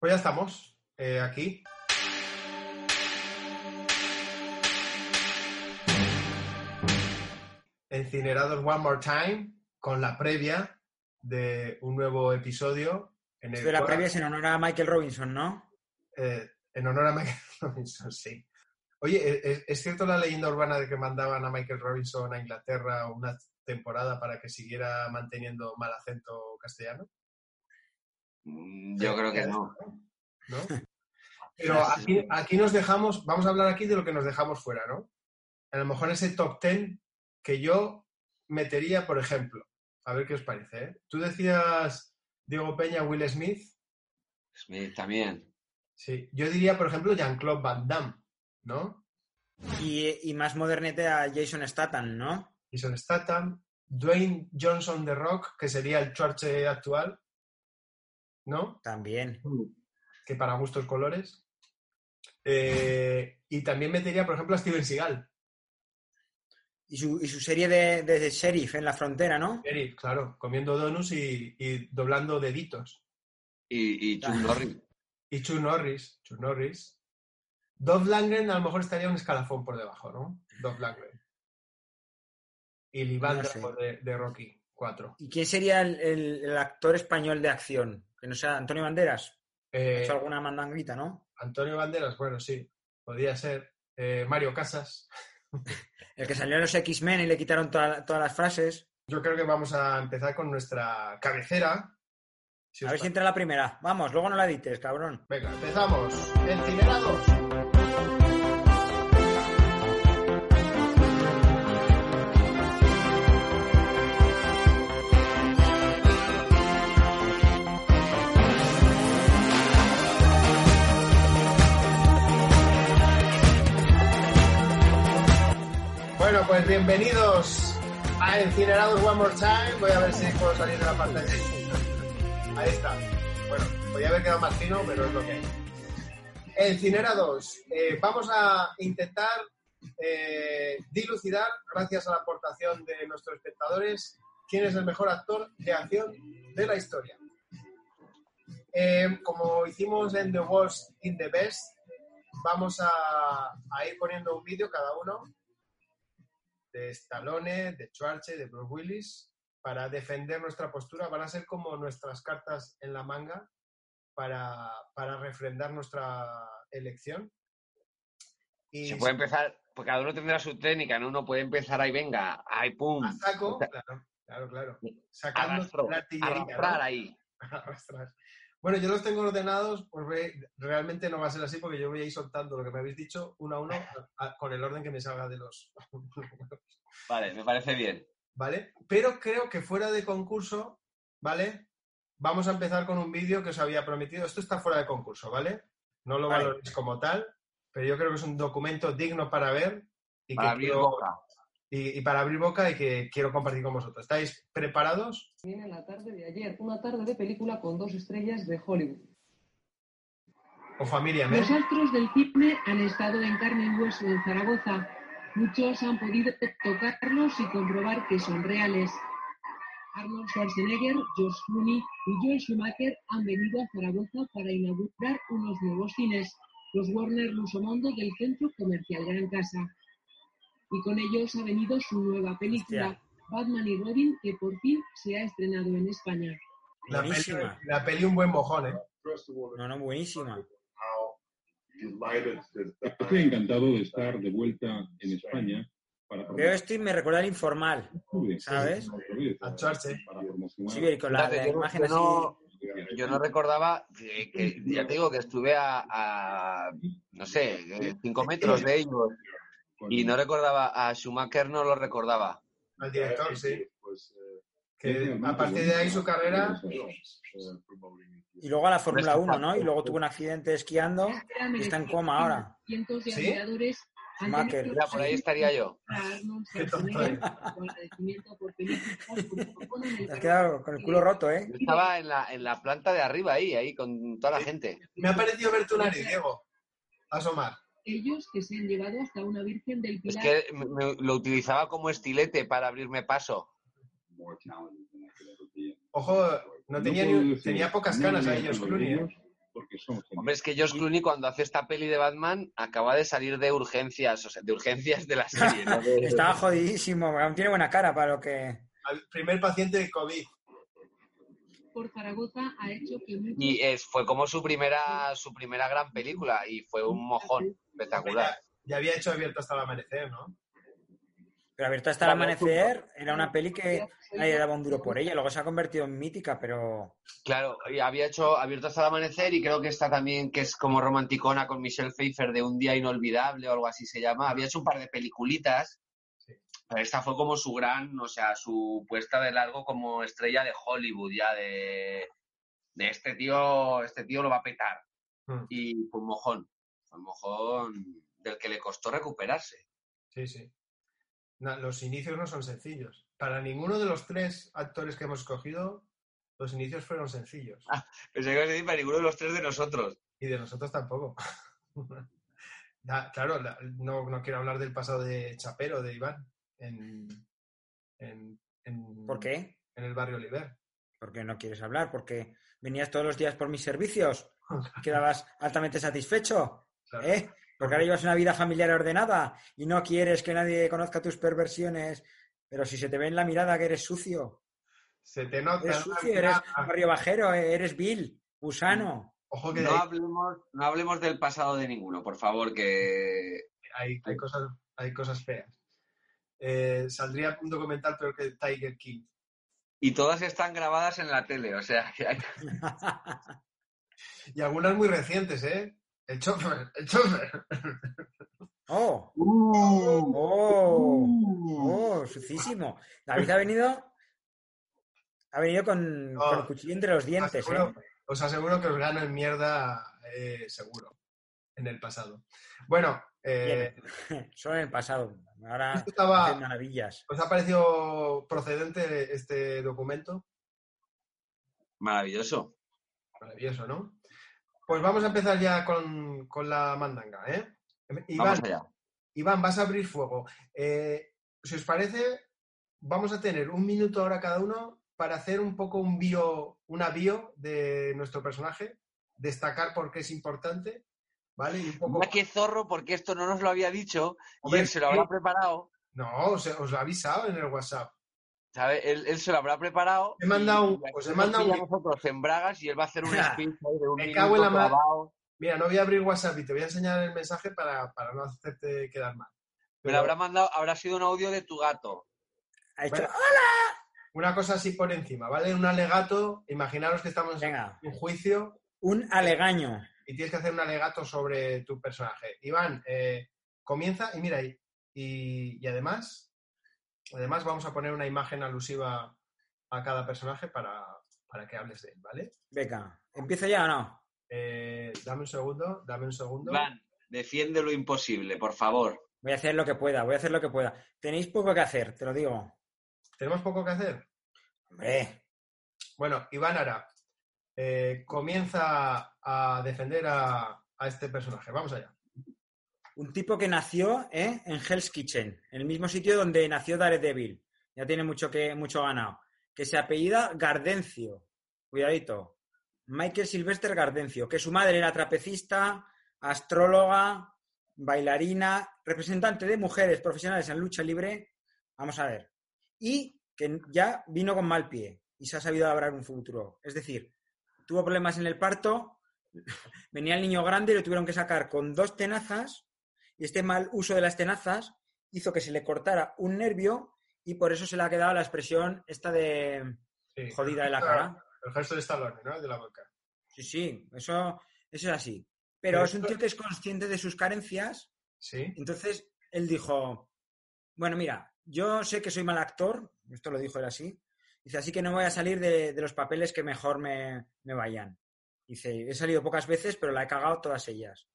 Pues ya estamos eh, aquí. Encinerados One More Time con la previa de un nuevo episodio. En el de la cual- previa es en honor a Michael Robinson, ¿no? eh, en honor a Michael Robinson, sí. Oye, ¿es, es cierto la leyenda urbana de que mandaban a Michael Robinson a Inglaterra una temporada para que siguiera manteniendo mal acento castellano? Mm, Yo creo que no. ¿no? Pero aquí, aquí nos dejamos, vamos a hablar aquí de lo que nos dejamos fuera, ¿no? A lo mejor ese top ten que yo metería, por ejemplo, a ver qué os parece, ¿eh? Tú decías Diego Peña, Will Smith, Smith también. sí. Yo diría, por ejemplo, Jean-Claude Van Damme, ¿no? Y, y más modernete a Jason Statham, ¿no? Jason Statham, Dwayne Johnson The Rock, que sería el Churchill actual, ¿no? También. Que para gustos colores. Eh, y también metería, por ejemplo, a Steven Seagal. Y su, y su serie de, de sheriff en la frontera, ¿no? Eric, claro, comiendo donuts y, y doblando deditos. Y, y Chuck Norris. Y Chuck Norris, Chuck Norris. Dolph Lundgren a lo mejor estaría un escalafón por debajo, ¿no? Dolph Lundgren. Y Van No sé. de, de Rocky 4. ¿Y quién sería el, el- el actor español de acción? Que no sea Antonio Banderas. ¿Ha Eh, hecho alguna mandanguita, no? Antonio Banderas, bueno, sí, podría ser. Eh, Mario Casas. El que salió en los X-Men y le quitaron toda- todas las frases. Yo creo que vamos a empezar con nuestra cabecera. Si A ver si entra la primera. Vamos, luego no la edites, cabrón. Venga, empezamos. Encinerados. Pues bienvenidos a Encinerados One More Time. Voy a ver si puedo salir de la pantalla. Ahí está. Bueno, podía haber quedado más fino, pero es lo que hay. Encinerados, eh, vamos a intentar eh, dilucidar, gracias a la aportación de nuestros espectadores, quién es el mejor actor de acción de la historia. Eh, como hicimos en The Worst in the Best, vamos a, a ir poniendo un vídeo cada uno de Stallone, de Schwarzenegger, de Bruce Willis, para defender nuestra postura. Van a ser como nuestras cartas en la manga para, para refrendar nuestra elección. Y Se puede empezar, pues cada uno tendrá su técnica, ¿no? Uno puede empezar ahí, venga, ahí, pum. a saco, claro, claro, claro. Sacando Arrastro, la artillería. ¿no? arrastrar ahí. Arrastrar. Bueno, yo los tengo ordenados, pues ve- realmente no va a ser así porque yo voy a ir soltando lo que me habéis dicho uno a uno a- a- con el orden que me salga de los... Vale, me parece bien. ¿Vale? Pero creo que fuera de concurso, ¿vale? Vamos a empezar con un vídeo que os había prometido. Esto está fuera de concurso, ¿vale? No lo Vale. valoréis como tal, pero yo creo que es un documento digno para ver y, Para que abrir quiero- boca. Y- y para abrir boca y que quiero compartir con vosotros. ¿Estáis preparados? Viene la tarde de ayer, una tarde de película con dos estrellas de Hollywood. O familia. Los astros del cine han estado en carne y hueso en Zaragoza. Muchos han podido tocarlos y comprobar que son reales. Arnold Schwarzenegger, George Clooney y Joel Schumacher han venido a Zaragoza para inaugurar unos nuevos cines, los Warner Lusomondo del Centro Comercial Gran Casa. Y con ellos ha venido su nueva película, Hostia. Batman y Robin, que por fin se ha estrenado en España. La peli, Buenísima. la peli un buen mojón, ¿eh? No, no, buenísima. Estoy encantado de estar de vuelta en España para Veo esto y me recuerda al informal, ¿sabes? Sí, con la, la yo no- imagen así. no- Yo no recordaba que, que- ya te digo que estuve a, a, no sé, cinco metros de ellos y no recordaba a Schumacher, no lo recordaba. Al director, sí. Pues, eh, Que a partir de ahí su carrera... Y luego a la Fórmula Hombre, 1, ¿no? Y luego tuvo un accidente esquiando y está en coma ahora. Schumacher. Mira, por ahí estaría yo. Qué tonto Te has quedado con el culo roto, ¿eh? Yo estaba en la, en la planta de arriba ahí, ahí, con toda la gente. Me ha parecido ver tu nariz, Diego. Asomar. Ellos que se han llevado hasta una Virgen del Es Pilar que me- me- lo utilizaba como estilete para abrirme paso. Ojo, no tenía, ni- tenía pocas canas ahí, George Clooney. ¿eh? Hombre, es que George Clooney cuando hace esta peli de Batman acaba de salir de urgencias, o sea, de urgencias de la serie. Estaba jodidísimo, aún tiene buena cara para lo que... Al primer paciente de COVID. por Zaragoza ha hecho que muchos Y es, fue como su primera, su primera gran película y fue un mojón espectacular. Ya había hecho abierto hasta el amanecer, ¿no? Pero Abierto hasta el amanecer era una peli que nadie daba un duro por ella. Luego se ha convertido en mítica, pero... Claro, y había hecho Abierto hasta el amanecer y creo que está también, que es como romanticona con Michelle Pfeiffer de Un día inolvidable o algo así se llama. Había hecho un par de peliculitas, Sí. pero esta fue como su gran, o sea, su puesta de largo como estrella de Hollywood ya, de, de este tío, este tío lo va a petar. Mm. Y fue un mojón, fue un mojón del que le costó recuperarse. Sí, sí. Los inicios no son sencillos. Para ninguno de los tres actores que hemos escogido, los inicios fueron sencillos. Pensé que a decir para ninguno de los tres de nosotros. Y de nosotros tampoco. Claro, la- no, no quiero hablar del pasado de Chapero, de Iván, en, en, en- ¿Por qué? en el barrio Oliver. Porque no quieres hablar, porque venías todos los días por mis servicios quedabas altamente satisfecho, Claro. ¿eh? Porque ahora llevas una vida familiar ordenada y no quieres que nadie conozca tus perversiones, pero si se te ve en la mirada que eres sucio, Se te nota. eres sucio, eres barrio bajero, eres vil, gusano. Ojo que No hay, hablemos, no hablemos del pasado de ninguno, por favor, que hay- hay cosas, hay cosas feas. Eh, saldría un documental peor que Tiger King. Y todas están grabadas en la tele, o sea, que hay- Y algunas muy recientes, ¿eh? El chofer, el chofer. ¡Oh! Uh. ¡Oh! ¡Oh! Sucísimo. David ha venido. Ha venido con, No. con el cuchillo entre los dientes, aseguro- ¿eh? Os aseguro que os gano en mierda eh, seguro, en el pasado. Bueno, eh, Solo en el pasado. Ahora esto estaba, maravillas. ¿os ha parecido procedente este documento? maravilloso. Maravilloso, ¿no? Pues vamos a empezar ya con, con la mandanga, ¿eh? Iván, Vamos allá. Iván, vas a abrir fuego. Eh, si os parece, vamos a tener un minuto ahora cada uno para hacer un poco un bio, una bio de nuestro personaje, destacar por qué es importante, ¿vale? Y un poco... Mira qué zorro, porque esto no nos lo había dicho y él se lo habrá preparado, No, os, os lo he avisado en el WhatsApp. ¿Sabes? Él, él se lo habrá preparado. He mandado y- he nos mandado un- a nosotros en Bragas y él va a hacer un speech de un Me cago en la clavado. Mira, no voy a abrir WhatsApp y te voy a enseñar el mensaje para, para no hacerte quedar mal. Me Pero lo habrá mandado, habrá sido un audio de tu gato. Ha hecho. Bueno. una cosa así por encima, ¿vale? Un alegato, imaginaros que estamos Venga, en un juicio un alegaño. y tienes que hacer un alegato sobre tu personaje. Iván, eh, comienza y mira ahí. Y, y además, además vamos a poner una imagen alusiva a cada personaje para, para que hables de él, ¿vale? Venga, ¿empiezo ya o no? Eh, dame un segundo, dame un segundo. Iván, defiende lo imposible, por favor. Voy a hacer lo que pueda, voy a hacer lo que pueda. Tenéis poco que hacer, te lo digo. ¿Tenemos poco que hacer? Hombre, Bueno, Iván Ara, eh, comienza a defender a, a este personaje. Vamos allá. Un tipo que nació ¿eh? en Hell's Kitchen, en el mismo sitio donde nació Daredevil. Ya tiene mucho, que, mucho ganado. Que se apellida Gardencio. Cuidadito. Michael Sylvester Gardencio, que su madre era trapecista, astróloga, bailarina, representante de mujeres profesionales en lucha libre. Vamos a ver. Y que ya vino con mal pie y se ha sabido labrar un futuro. Es decir, tuvo problemas en el parto, venía el niño grande y lo tuvieron que sacar con dos tenazas y este mal uso de las tenazas hizo que se le cortara un nervio y por eso se le ha quedado la expresión esta de Sí. jodida de la cara. El gesto de Stallone, ¿no? De la boca. Sí, sí, eso, eso es así. Pero Pero es un tío que es consciente de sus carencias Sí. Entonces él dijo, bueno, mira, yo sé que soy mal actor, esto lo dijo él así, Dice, así que no voy a salir de, de los papeles que mejor me, me vayan. Dice, he salido pocas veces, pero la he cagado todas ellas.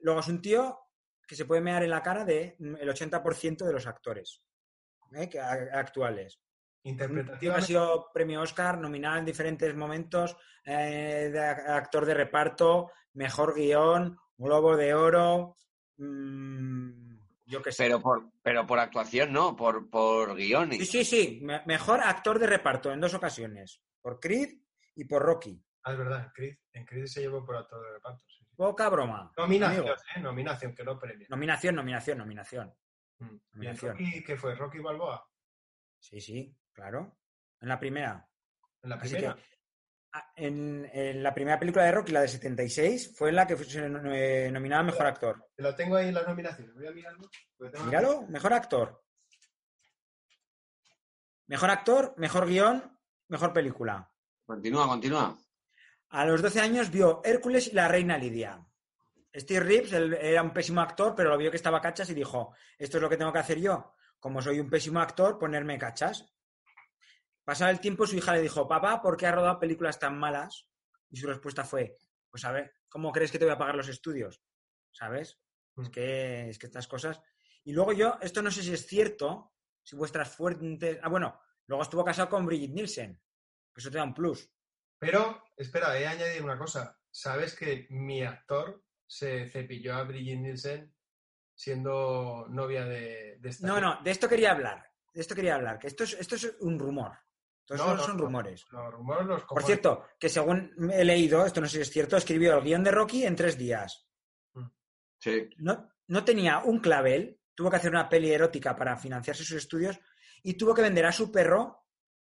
Luego es un tío que se puede mear en la cara de mm, el 80% de los actores ¿eh? que- a- actuales. Que ha sido premio Oscar, nominado en diferentes momentos, eh, de actor de reparto, mejor guion, Globo de Oro, mm, yo qué sé. Pero por, pero por actuación, no, por, por guion. Sí, sí, sí, me- mejor actor de reparto en dos ocasiones, por Creed y por Rocky. ah, es verdad, en Creed, en Creed se llevó por actor de reparto. Poca broma. Nominación. ¿eh? Nominación, que no premia. Nominación, nominación, nominación. Mm. ¿Y en nominación. Rocky qué fue? ¿Rocky Balboa? Sí, sí, claro. En la primera. En la primera. que, ah, en, en la primera película de Rocky, la de 76, fue la que fue se eh, nominada a Mejor Actor. Te lo tengo ahí en las nominaciones. Voy a mirarlo. Míralo, Mejor Actor. Mejor Actor, Mejor Guión, Mejor Película. Continúa, continúa. A los 12 años vio Hércules y la Reina Lidia. Steve Reeves él era un pésimo actor, pero lo vio que estaba cachas y dijo, esto es lo que tengo que hacer yo. Como soy un pésimo actor, ponerme cachas. Pasado el tiempo, su hija le dijo, papá, ¿por qué has rodado películas tan malas? Y su respuesta fue, pues a ver, ¿cómo crees que te voy a pagar los estudios? ¿Sabes? Es que, es que estas cosas... Y luego yo, esto no sé si es cierto, si vuestras fuentes... Ah, bueno, luego estuvo casado con Brigitte Nielsen. que Eso te da un plus. Pero, espera, he añadido una cosa. ¿Sabes que mi actor se cepilló a Brigitte Nielsen siendo novia de, de esta No, no, de esto quería hablar. De esto quería hablar, que esto es, esto es un rumor. Todos No, no, son no. rumores. Los rumores los Por cierto, que según he leído, esto no sé si es cierto, escribió el guion de Rocky en tres días. Sí. No, no tenía un clavel, tuvo que hacer una peli erótica para financiarse sus estudios y tuvo que vender a su perro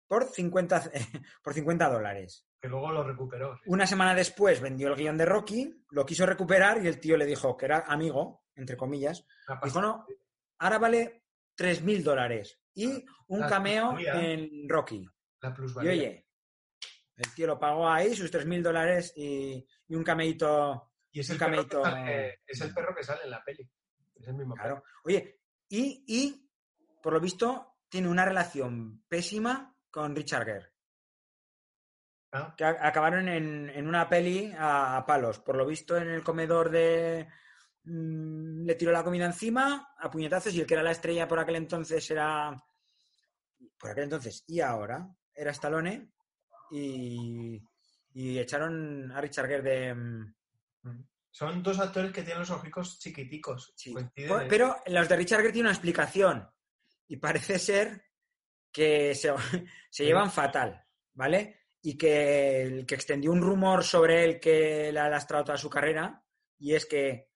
por 50, por 50 dólares. Que luego lo recuperó. sí. Una semana después vendió el guion de Rocky, lo quiso recuperar y el tío le dijo que era amigo, entre comillas, Una Dijo, pasta. no, ahora vale 3.000 dólares y un La cameo en Rocky. La Y plusvalía. oye, el tío lo pagó ahí, sus 3.000 dólares y, y un cameíto. y es un el, perro que cameíto- sale, es el perro que sale en la peli. Es el mismo Claro. perro. Oye, y, y, por lo visto tiene una relación pésima con Richard Gere. Ah, Que acabaron en, en una peli a, a palos. Por lo visto en el comedor de... mm, le tiró la comida encima a puñetazos y el que era la estrella por aquel entonces era... Por aquel entonces y ahora era Stallone y, y echaron a Richard Gere de... mm, Son dos actores que tienen los ojicos chiquiticos. Sí. Por- Pero los de Richard Gere tienen una explicación. Y parece ser que se, se llevan fatal, ¿vale? Y que el que extendió un rumor sobre él que le ha lastrado toda su carrera, y es que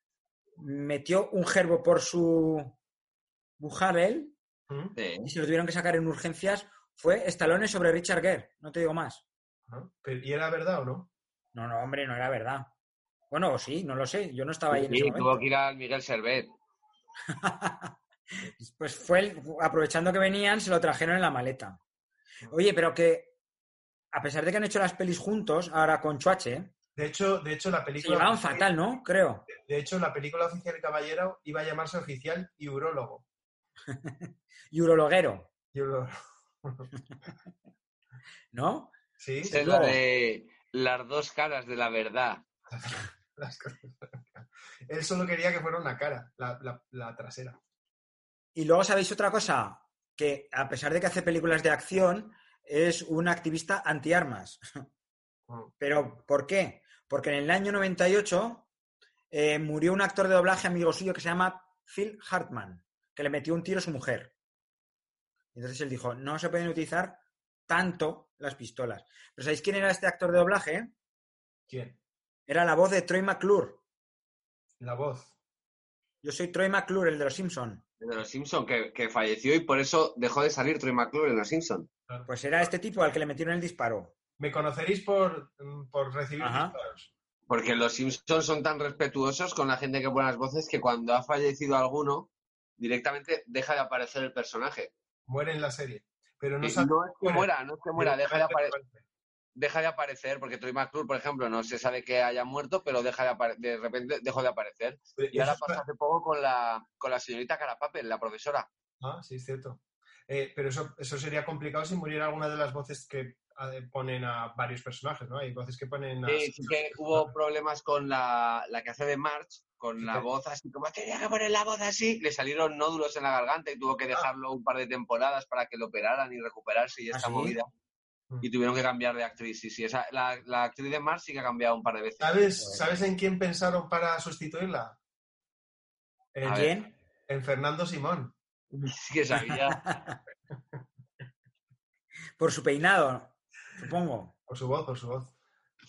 metió un gerbo por su ¿Mm? Sí. y se lo tuvieron que sacar en urgencias, fue Stallone sobre Richard Gere. No te digo más. ¿Y era verdad o no? No, no, hombre, no era verdad. Bueno, o sí, no lo sé. Yo no estaba ahí en Sí, ese momento. tuvo que ir al Miguel Servet. Pues fue, el- aprovechando que venían, se lo trajeron en la maleta. Oye, pero que a pesar de que han hecho las pelis juntos, ahora con Chuache, De hecho, de hecho, la se película. llevaban fatal, ¿no? Creo. De hecho, la película oficial Caballero iba a llamarse oficial y urólogo. Y urologuero, Y uro- ¿no? Sí, Esa es la de las dos caras de la verdad. las cosas. Él solo quería que fuera una cara, la, la- la trasera. Y luego sabéis otra cosa, que a pesar de que hace películas de acción, es un activista antiarmas. ¿Pero por qué? Porque en el año 98 eh, murió un actor de doblaje amigo suyo que se llama Phil Hartman, que le metió un tiro a su mujer. Entonces él dijo, no se pueden utilizar tanto las pistolas. ¿Pero sabéis quién era este actor de doblaje? ¿Quién? Era la voz de Troy McClure. La voz. Yo soy Troy McClure, el de los Simpson. De los Simpson que, que falleció y por eso dejó de salir Troy McClure en los Simpson. Pues era este tipo al que le metieron el disparo. Me conoceréis por, mm, por recibir Ajá. disparos. Porque los Simpsons son tan respetuosos con la gente que pone las voces que cuando ha fallecido alguno, directamente deja de aparecer el personaje. Muere en la serie. Pero no Y sabe- no es que muera, no es que muera, deja de, muere, apare- muere. Deja de aparecer, porque Troy McClure, por ejemplo, no se sabe que haya muerto, pero deja de, de repente dejó de aparecer. Y ahora pasa hace poco con la, con la señorita Carapapel, la profesora. Ah, sí, es cierto. Eh, pero eso, eso sería complicado si muriera alguna de las voces que eh, ponen a varios personajes, ¿no? Hay voces que ponen a... Sí, sí que hubo problemas con la, la que hace de March, con la Sí. voz así como tenía que poner la voz así, le salieron nódulos en la garganta y tuvo que dejarlo un par de temporadas para que lo operaran y recuperarse y ¿Ah, esta sí? movida. Mm. Y tuvieron que cambiar de actriz, sí, sí. Esa, la, la actriz de March sí que ha cambiado un par de veces. ¿Sabes, ¿Sabes en quién pensaron para sustituirla? En, A ver. ¿Quién? en Fernando Simón. Sí que sabía. Por su peinado, supongo. Por su voz, por su voz.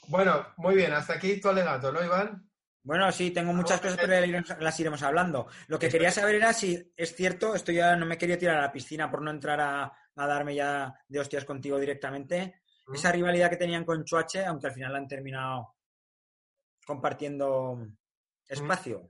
Bueno, muy bien, hasta aquí tu alegato, ¿no, Iván? Bueno, sí, tengo muchas cosas, pero las iremos hablando. Lo que quería saber era si es cierto, esto ya no me quería tirar a la piscina por no entrar a, a darme ya de hostias contigo directamente. Esa rivalidad que tenían con Chuache, aunque al final han terminado compartiendo espacio.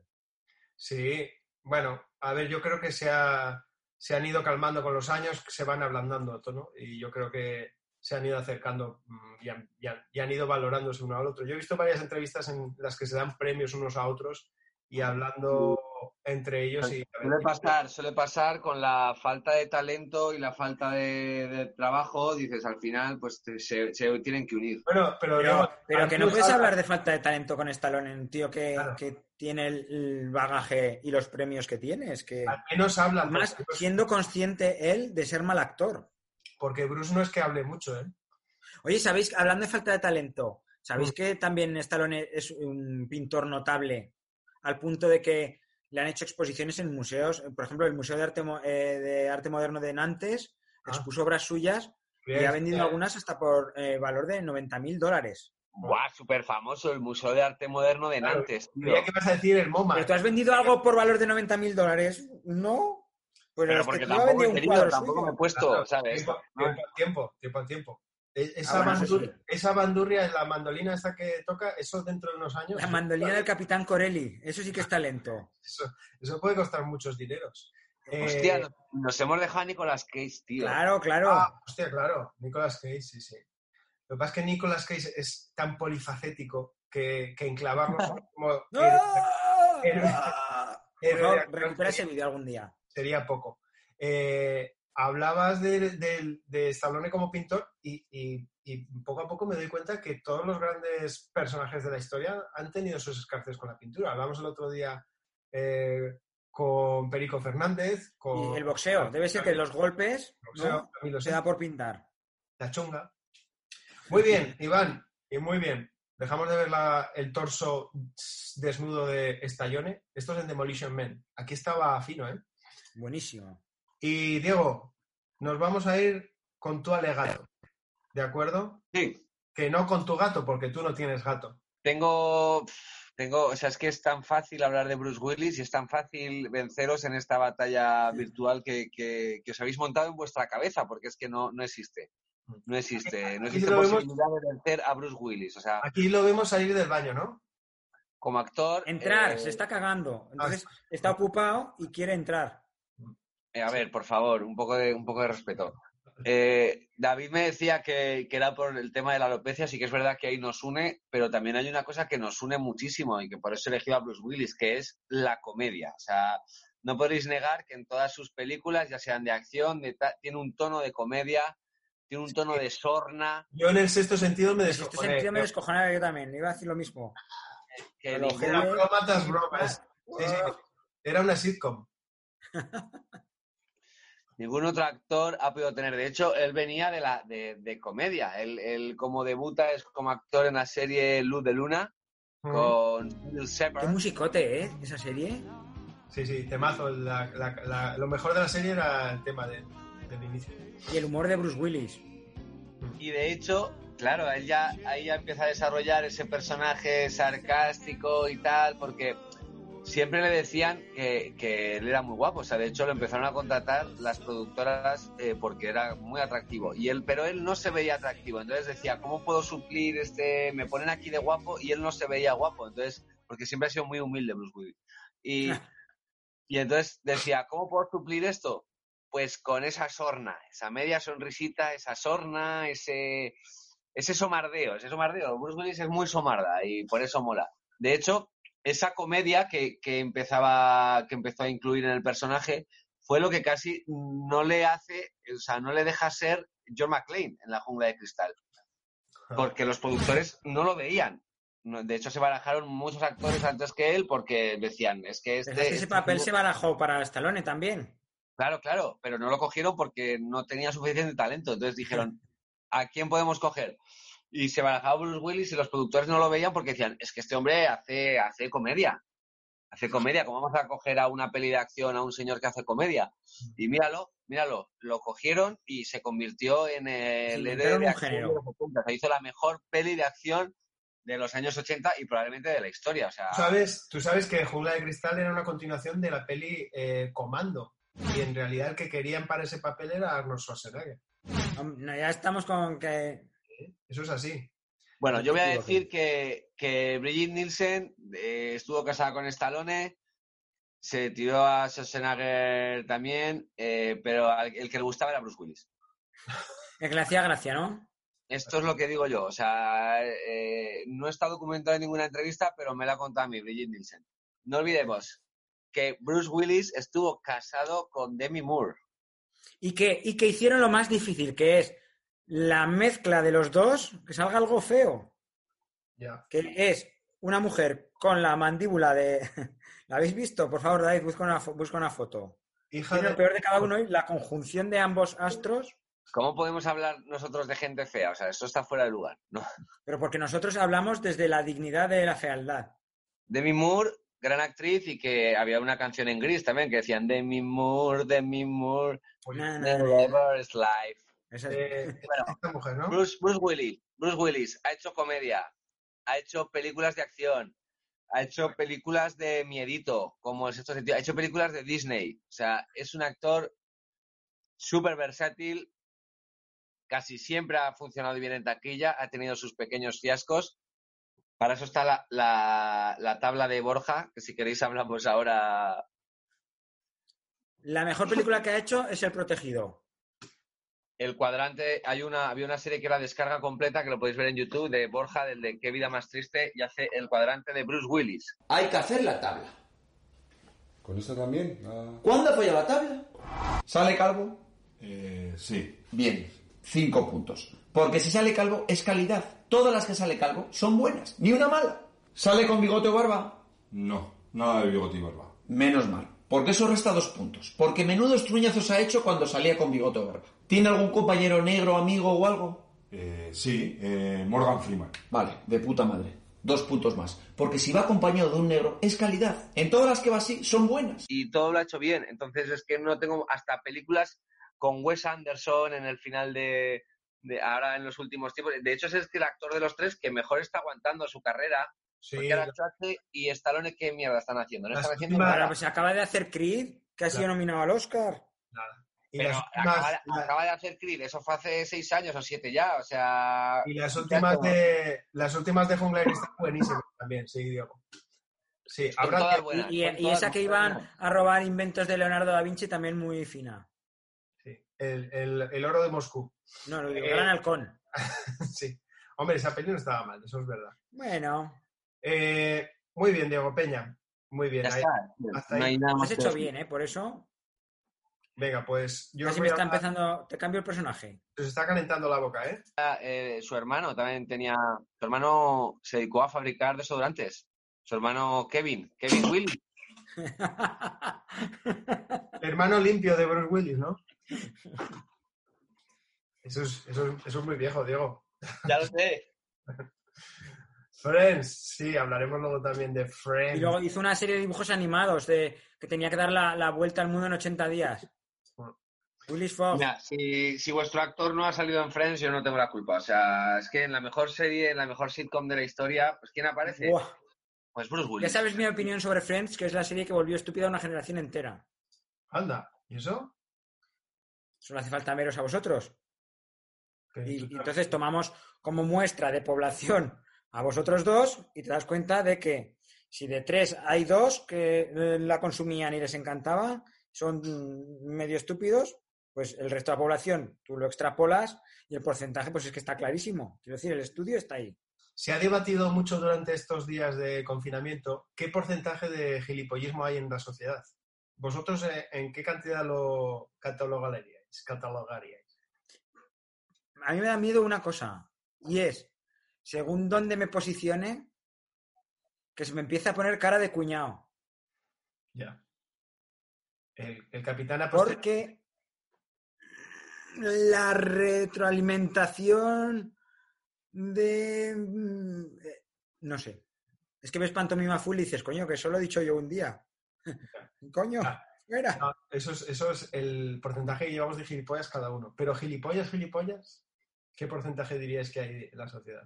Sí, bueno, a ver, yo creo que se, ha- se han ido calmando con los años, se van ablandando todo, Y yo creo que se han ido acercando mm, y han, y han- y han ido valorándose uno al otro. Yo he visto varias entrevistas en las que se dan premios unos a otros y hablando entre ellos y... Suele pasar, suele pasar con la falta de talento y la falta de, de trabajo, dices, al final, pues te- se, se tienen que unir. Bueno, pero, Pero, que no puedes hablar de falta de talento con Stallone, un tío que, Claro. que tiene el, el bagaje y los premios que tiene. Es que, Al menos además, porque, siendo consciente él de ser mal actor. porque Bruce no es que hable mucho, ¿eh? Oye, ¿sabéis, hablando de falta de talento, ¿sabéis Mm. que también Stallone es un pintor notable al punto de que le han hecho exposiciones en museos? Por ejemplo, el Museo de Arte, Mo- eh, de Arte Moderno de Nantes Ah. expuso obras suyas y ha vendido algunas hasta por eh, valor de 90 mil dólares. Buah, súper famoso el Museo de Arte Moderno de Claro, Nantes. que vas a decir el MoMA. ¿Pero tú has vendido algo por valor de 90 mil dólares? No. Pues Pero porque tampoco he querido, tampoco me he puesto, Claro, ¿sabes? Tiempo, tiempo, tiempo, tiempo, al tiempo. Esa, Ah, bueno, esa bandurria, la mandolina esta que toca, eso dentro de unos años. La mandolina del Capitán Corelli. Eso sí que es talento. Eso, eso puede costar muchos dineros. Eh, Hostia, nos, nos hemos dejado a Nicolas Cage, tío. Claro, claro. ah, hostia, claro. Nicolas Cage, sí, sí. Lo que pasa es que Nicolas Cage es tan polifacético que, que enclavarlo como ¡No! héroe- héroe- ¡Ah! Héroe recupera ese vídeo algún día. sería poco. Eh, hablabas de, de, de Stallone como pintor y, y- y poco a poco me doy cuenta que todos los grandes personajes de la historia han tenido sus escarces con la pintura. Hablamos el otro día eh, con Perico Fernández, con Y el boxeo. Debe ser que los golpes boxeo, lo se da por pintar. la chunga. Muy bien, Iván, y muy bien. Dejamos de ver la- el torso desnudo de Stallone. Esto es en Demolition Man. Aquí estaba fino, ¿eh? Buenísimo. Y Diego, nos vamos a ir con tu alegato, ¿de acuerdo? Sí, Que no con tu gato, porque tú no tienes gato. tengo, tengo, o sea, es que es tan fácil hablar de Bruce Willis y es tan fácil venceros en esta batalla virtual que, que- que os habéis montado en vuestra cabeza, porque es que no, no existe. No existe, no existe vemos- posibilidad de vencer a Bruce Willis. O sea, Aquí lo vemos salir del baño, ¿no? como actor. Entrar, eh, se está cagando. Entonces está ocupado y quiere entrar. Eh, a ver, por favor, un poco de, un poco de respeto. Eh, David me decía que, que era por el tema de la alopecia, sí que es verdad que ahí nos une, pero también hay una cosa que nos une muchísimo y que por eso he elegido a Bruce Willis, que es la comedia. O sea, no podéis negar que en todas sus películas, ya sean de acción, de tiene un tono de comedia, tiene un tono de sorna, Yo en el sexto sentido me En este descojoné. sentido me descojonaba yo también. Iba a decir lo mismo. que Pero Joder. bromas, bromas. Sí, sí. Era una sitcom. Ningún otro actor ha podido tener. De hecho, él venía de la de, de comedia. Él, él como debuta es como actor en la serie Luz de Luna con Bill Qué Shepard. musicote, ¿eh? Esa serie. Sí, sí, temazo. La- la- la- lo mejor de la serie era el tema de- del inicio. Y el humor de Bruce Willis. Y de hecho, claro, él ya, ahí ya empieza a desarrollar ese personaje sarcástico y tal, porque siempre le decían que, que él era muy guapo. O sea, de hecho lo empezaron a contratar las productoras eh, porque era muy atractivo. Y él, pero él no se veía atractivo. Entonces decía, ¿cómo puedo suplir este? Me ponen aquí de guapo y él no se veía guapo. Entonces, porque siempre ha sido muy humilde Bruce Willis. Y, y entonces decía, ¿cómo puedo suplir esto? Pues con esa sorna, esa media sonrisita, esa sorna, ese, ese somardeo, ese somardeo. Bruce Willis es muy somarda y por eso mola. De hecho, esa comedia que, que empezaba, que empezó a incluir en el personaje fue lo que casi no le hace, o sea, no le deja ser John McClane en la jungla de cristal. Porque los productores no lo veían. De hecho, se barajaron muchos actores antes que él porque decían, es que este... Pero es que ese este papel se barajó para Stallone también. Claro, claro, pero no lo cogieron porque no tenía suficiente talento. Entonces dijeron, ¿a quién podemos coger? Y se barajaba Bruce Willis y los productores no lo veían porque decían, es que este hombre hace, hace comedia. Hace comedia, ¿cómo vamos a coger a una peli de acción a un señor que hace comedia? Y míralo, míralo, lo cogieron y se convirtió en el héroe de acción de los 80. O sea, hizo la mejor peli de acción de los años 80 y probablemente de la historia. O sea, ¿Tú sabes, tú sabes que Jungla de Cristal era una continuación de la peli eh, Comando. Y en realidad el que querían para ese papel era Arnold Schwarzenegger. No, ya estamos con que... Eso es así. Bueno, yo voy a decir que, que Brigitte Nielsen eh, estuvo casada con Stallone, se tiró a Schwarzenegger también, eh, pero al- el que le gustaba era Bruce Willis. El que le hacía gracia, ¿no? Esto es lo que digo yo. O sea, eh, no está documentado en ninguna entrevista, pero me lo ha contado a mí, Brigitte Nielsen. No olvidemos que Bruce Willis estuvo casado con Demi Moore. Y que, y que hicieron lo más difícil, que es la mezcla de los dos, que salga algo feo. Ya. Que es una mujer con la mandíbula de... ¿La habéis visto? Por favor, David, busca una, busca una foto. Hija Tiene de... lo peor de cada uno y la conjunción de ambos astros, ¿Cómo podemos hablar nosotros de gente fea? O sea, esto está fuera de lugar. ¿no? pero porque nosotros hablamos desde la dignidad de la fealdad. Demi Moore, gran actriz, y que había una canción en gris también que decían Demi Moore, Demi Moore. Never is life. Esa es- eh, Bueno. esta mujer, ¿no? Bruce, Bruce Willis, Bruce Willis ha hecho comedia, ha hecho películas de acción, ha hecho películas de miedito, como el sexto sentido, ha hecho películas de Disney. O sea, es un actor súper versátil, casi siempre ha funcionado bien en taquilla, ha tenido sus pequeños fiascos. Para eso está la, la- la tabla de Borja, que si queréis hablamos ahora. La mejor película que ha hecho es El Protegido. El cuadrante, hay una, había una serie que era descarga completa, que lo podéis ver en YouTube, de Borja, del de Qué vida más triste, y hace el cuadrante de Bruce Willis. Hay que hacer la tabla. ¿Con esto también? Ah, ¿Cuándo ha fallado la tabla? ¿Sale calvo? eh, sí. Bien, cinco puntos. Porque si sale calvo es calidad. Todas las que sale calvo son buenas, ni una mala. ¿Sale con bigote o barba? No, nada de bigote y barba. Menos mal. Porque eso resta dos puntos. Porque menudos truñazos ha hecho cuando salía con bigote o barba. ¿Tiene algún compañero negro, amigo o algo? Eh, sí, eh, Morgan Freeman. Vale, de puta madre. Dos puntos más. Porque si va acompañado de un negro, es calidad. En todas las que va así, son buenas. Y todo lo ha hecho bien. Entonces es que no tengo hasta películas con Wes Anderson en el final de, de ahora en los últimos tiempos. De hecho, ese es el actor de los tres que mejor está aguantando su carrera. Sí, Porque ahora y Stallone, ¿qué mierda están haciendo? No están haciendo nada. pues se acaba de hacer Creed, que ha sido Claro. nominado al Oscar. Y, Pero las últimas, acaba, de- la- acaba de hacer Creed, eso fue hace seis años o siete ya, o sea... y las últimas de las últimas de Jungla de Cristal buenísimas también, sí, Diego. Sí, habrá buenas. Y, esa que buenas. iban a robar inventos de Leonardo da Vinci también muy fina. sí, el, el- el oro de Moscú. No, lo digo, Eh, Gran Halcón. sí. Hombre, esa peli no estaba mal, eso es verdad. Bueno, Eh, muy bien, Diego Peña. Muy bien. Ya ahí- está. hasta no ahí. hay nada lo más has hecho bien, ¿eh? Por eso Venga, pues yo casi me está hablar- empezando... Te cambio el personaje. Se está calentando la boca, ¿eh? Eh, su hermano también tenía... Su hermano se dedicó a fabricar desodorantes. Su hermano Kevin, Kevin Willis. El hermano limpio de Bruce Willis, ¿no? Eso es, eso es- eso es muy viejo, Diego. Ya lo sé. Friends, sí, hablaremos luego también de Friends. Y luego hizo una serie de dibujos animados de que tenía que dar la, la vuelta al mundo en 80 días. Willis Fogg. Mira, si, si vuestro actor no ha salido en Friends, yo no tengo la culpa. O sea, es que en la mejor serie, en la mejor sitcom de la historia, pues ¿quién aparece? Pues Bruce Ya Willis. sabes mi opinión sobre Friends, que es la serie que volvió estúpida a una generación entera. Anda, ¿y eso? Solo hace falta veros a vosotros. Y, entonces tomamos como muestra de población a vosotros dos y te das cuenta de que si de tres hay dos que eh, la consumían y les encantaba, son medio estúpidos, pues el resto de la población tú lo extrapolas y el porcentaje pues es que está clarísimo. Quiero decir, el estudio está ahí. Se ha debatido mucho durante estos días de confinamiento qué porcentaje de gilipollismo hay en la sociedad. ¿vosotros eh, en qué cantidad lo catalogaríais? catalogaríais? A mí me da miedo una cosa, y es, según dónde me posicione, que se me empiece a poner cara de cuñado. Ya. El, el capitán Porque la retroalimentación de... mm, eh, No sé. Es que ves pantomima full y dices, coño, que solo he dicho yo un día. coño, Ah. fuera. Eso, es, eso es el porcentaje que llevamos de gilipollas cada uno. Pero gilipollas, gilipollas, ¿qué porcentaje diríais que hay en la sociedad?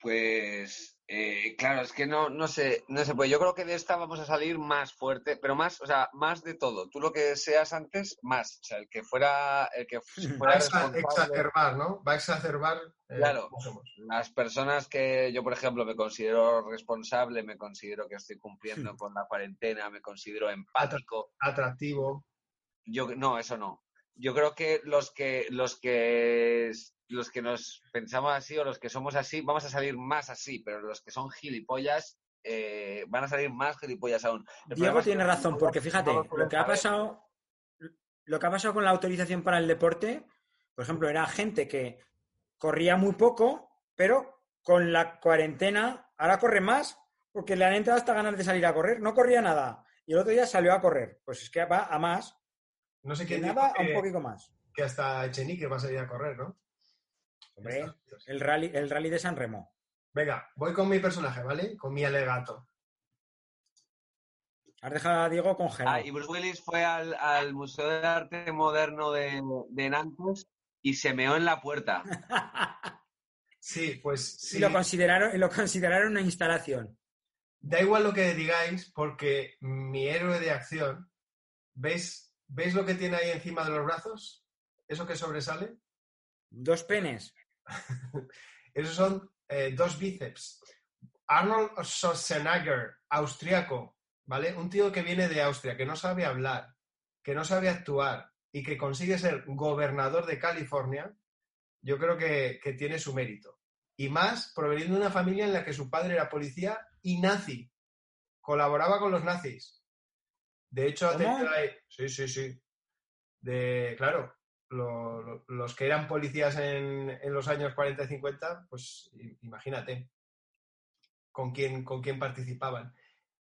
Pues, eh, claro, es que no, no sé, no sé, pues yo creo que de esta vamos a salir más fuerte, pero más, o sea, más de todo. Tú lo que seas antes, más. O sea, el que fuera, el que Va a exacerbar, ¿no? Va a exacerbar eh, Claro. Las personas que yo, por ejemplo, me considero responsable, me considero que estoy cumpliendo con la cuarentena, me considero empático. Atractivo. Yo no, eso no. Yo creo que los que los que los que nos pensamos así o los que somos así, vamos a salir más así, pero los que son gilipollas eh, van a salir más gilipollas aún. El Diego es que tiene razón, porque fíjate, lo que ha pasado, lo que ha pasado con la autorización para el deporte, por ejemplo, era gente que corría muy poco, pero con la cuarentena ahora corre más, porque le han entrado hasta ganas de salir a correr. No corría nada. Y el otro día salió a correr. Pues es que va a más, No sé dijo nada a un que, poquito más. que hasta Echenique va a salir a correr, ¿no? Hombre, el rally, el rally de San Remo. Venga, voy con mi personaje, ¿vale? Con mi alegato. Has dejado a Diego congelado. Ah, y Bruce Willis fue al, al Museo de Arte Moderno de, de Nantes y se meó en la puerta. Sí, pues sí. Y lo consideraron, lo consideraron una instalación. Da igual lo que digáis, porque mi héroe de acción, ¿veis, ¿veis lo que tiene ahí encima de los brazos? ¿Eso que sobresale? Dos penes. Esos son eh, dos bíceps. Arnold Schwarzenegger, austriaco, ¿vale? Un tío que viene de Austria, que no sabe hablar, que no sabe actuar y que consigue ser gobernador de California, yo creo que, que tiene su mérito. Y más proveniendo de una familia en la que su padre era policía y nazi. Colaboraba con los nazis. De hecho, ha ¿Cómo? tenido ahí- Sí, sí, sí. De, claro, lo- lo- los que eran policías en, en los años 40 y 50, pues imagínate con quién, con quién participaban.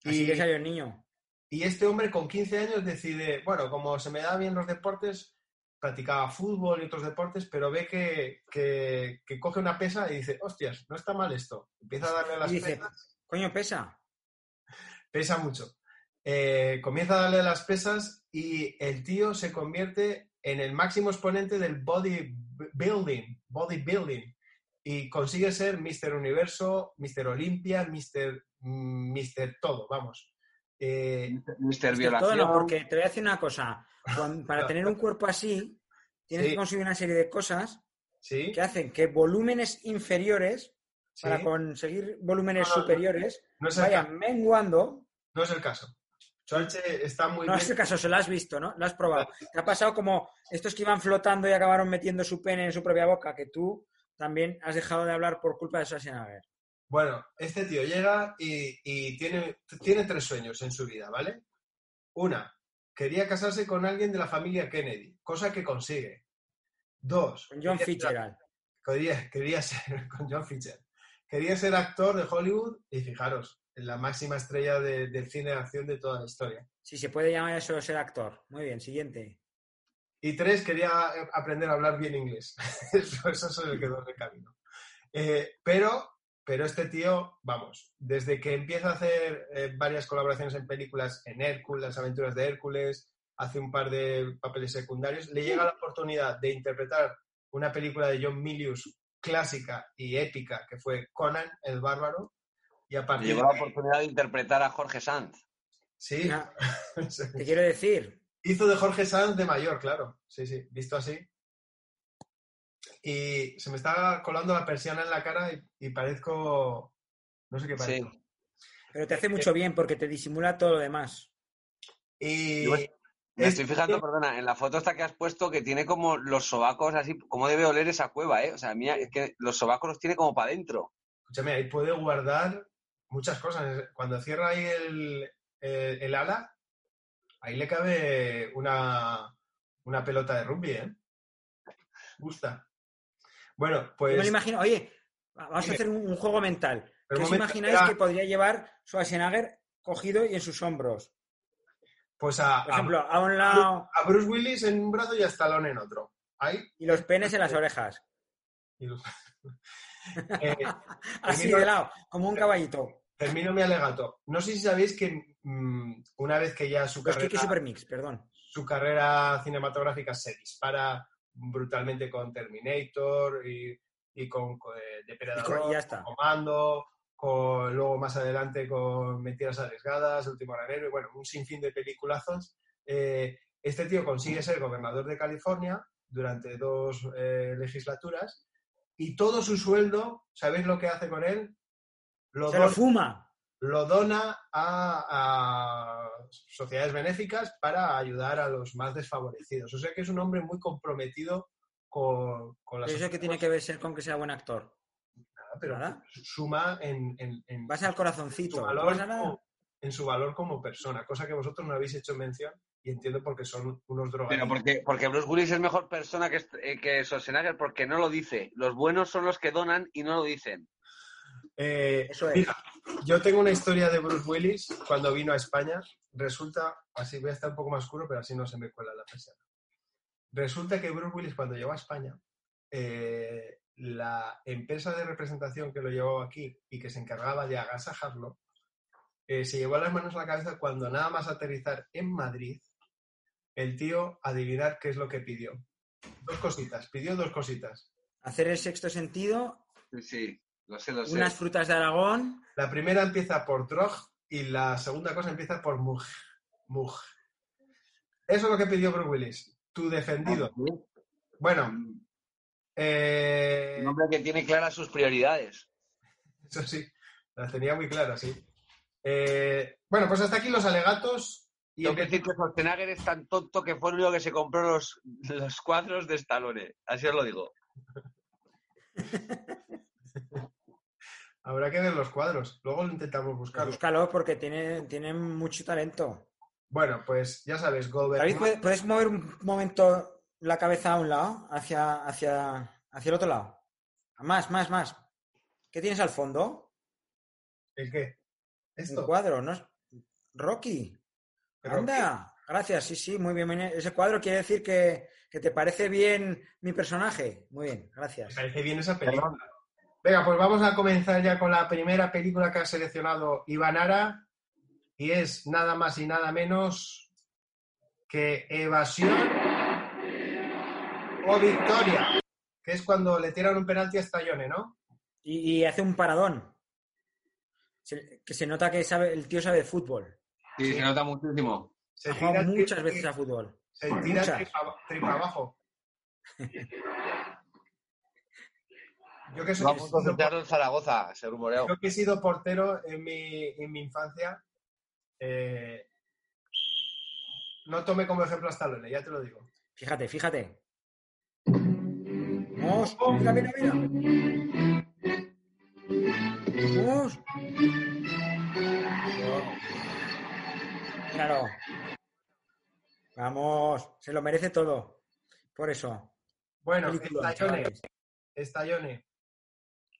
Así Y- que salió el niño. y este hombre con 15 años decide, bueno, como se me da bien los deportes, practicaba fútbol y otros deportes, pero ve que, que- que coge una pesa y dice, hostias, no está mal esto. Empieza a darle a las Y dice, pesas, coño, pesa. pesa mucho. Eh, comienza a darle a las pesas y el tío se convierte en el máximo exponente del bodybuilding, bodybuilding y consigue ser Mr. Universo, Mr. Olimpia, Mr. Mr. Todo, vamos. Eh, que Violación. todo no, porque te voy a decir una cosa. Para tener un cuerpo así, tienes Sí. que conseguir una serie de cosas sí, que hacen que volúmenes inferiores, sí. para conseguir volúmenes No, superiores, vayan menguando. No es el caso. Schwarze está muy No bien. es el caso, se lo has visto, ¿no? Lo has probado. Te ha pasado como estos que iban flotando y acabaron metiendo su pene en su propia boca, que tú también has dejado de hablar por culpa de Schwarzenegger. Bueno, este tío llega y, y tiene, tiene tres sueños en su vida, ¿vale? Una, quería casarse con alguien de la familia Kennedy, cosa que consigue. Dos, Con John Fitzgerald. Quería, quería ser con John Fitzgerald. Quería ser actor de Hollywood y fijaros, la máxima estrella de- del cine de acción de toda la historia. Si se puede llamar eso ser actor. Muy bien, siguiente. Y tres, quería eh, aprender a hablar bien inglés. eso, eso se le quedó en el camino. Eh, pero, pero este tío, vamos, desde que empieza a hacer eh, varias colaboraciones en películas, en Hércules, las aventuras de Hércules, hace un par de papeles secundarios, le llega la oportunidad de interpretar una película de John Milius clásica y épica, que fue Conan el Bárbaro. Y a partir llegó de la oportunidad de interpretar a Jorge Sanz. sí, Ah, Te quiero decir, Hizo de Jorge Sanz de mayor, claro. Sí, sí, visto así. Y se me está colando la persiana en la cara y, y parezco. No sé qué Sí. parezco. pero te hace mucho bien porque te disimula todo lo demás. Y. Me es- estoy fijando, perdona, en la foto esta que has puesto que tiene como los sobacos así, ¿cómo debe oler esa cueva, eh? O sea, mira, es que los sobacos los tiene como para adentro. Escúchame, ahí puede guardar muchas cosas. Cuando cierra ahí el, el- el ala, Ahí le cabe una, una pelota de rugby, ¿eh? Gusta. Bueno, pues... me lo imagino, oye, vamos a hacer un, un juego mental. ¿Qué os imagináis que podría llevar Schwarzenegger cogido y en sus hombros? Pues a, Por ejemplo, a un lado a Bruce Willis en un brazo y a Stallone en otro. Ahí. y los penes en las orejas. y los- Eh, Así de lado, como un caballito. Termino mi alegato. No sé si sabéis que mm, una vez que ya su carrera, Kiki Supermix, perdón. su carrera cinematográfica se dispara brutalmente con Terminator y, y con, con, eh, Depredador, Y con- y ya está. con Comando, con, luego más adelante con Mentiras Arriesgadas, Último Gran Héroe, bueno, un sinfín de peliculazos. Eh, este tío consigue ser gobernador de California durante dos eh, legislaturas y todo su sueldo, ¿sabéis lo que hace con él? Lo, Se lo dona- fuma. lo dona a, a sociedades benéficas para ayudar a los más desfavorecidos. O sea que es un hombre muy comprometido con, con la ¿Eso sociedad. que tiene que ver ser con que sea buen actor? Nada, pero ¿Nada? suma en, en- en Vas al corazoncito. En su valor como persona, cosa que vosotros no habéis hecho mención y entiendo porque son unos Pero drogadictos. porque, porque Bruce Willis es mejor persona que, eh, que Schwarzenegger porque no lo dice. Los buenos son los que donan y no lo dicen. Eh, Eso es. mira, yo tengo una historia de Bruce Willis cuando vino a España. Resulta, así voy a estar un poco más oscuro, pero así no se me cuela la presión. Resulta que Bruce Willis cuando llegó a España, eh, la empresa de representación que lo llevó aquí y que se encargaba de agasajarlo, eh, se llevó las manos a la cabeza cuando nada más aterrizar en Madrid, el tío adivinar qué es lo que pidió. Dos cositas, pidió dos cositas. Hacer el sexto sentido, Sí, sí, lo sé, lo sé. unas frutas de Aragón. La primera empieza por Drog y la segunda cosa empieza por Mug. Mug. Eso es lo que pidió Bruce Willis. Tu defendido. Bueno, eh, Un hombre que tiene claras sus prioridades. eso sí, las tenía muy claras, sí. Eh, bueno, pues hasta aquí los alegatos. Y Tengo que decir que Schwarzenegger es tan tonto que fue el único que se compró los, los cuadros de Stallone. Así os lo digo. habrá que ver los cuadros. Luego lo intentamos buscar. Búscalo porque tiene, tiene mucho talento. Bueno, pues ya sabes, Goldberg. David, ¿puedes- ¿puedes mover un momento la cabeza a un lado? Hacia, hacia, hacia el otro lado. Más, más, más. ¿Qué tienes al fondo? ¿El qué? Un Esto. cuadro, ¿no? es- Rocky. Rocky. Anda. Gracias, sí, sí, muy bien. muy bien. Ese cuadro quiere decir que, que te parece bien mi personaje. Muy bien, Me gracias. parece bien esa película. Venga, pues vamos a comenzar ya con la primera película que ha seleccionado Iván Ara y es nada más y nada menos que Evasión o Victoria, que es cuando le tiran un penalti a Stallone, ¿no? Y, y hace un paradón. Se- que se nota que sabe, el tío sabe de fútbol. Sí, se nota muchísimo. Se Ha jugado muchas tri- veces a fútbol. Se tira tripa abajo. Yo que soy Vamos a escucharlo en Zaragoza, se rumoreó. Yo que he sido portero en mi, en mi infancia, eh, no tomé como ejemplo a Stallone, ya te lo digo. Fíjate, fíjate. Vamos, mira, mira, mira. Vamos. Míralo. Vamos, se lo merece todo. Por eso. Bueno, Película, Stallone, chavales.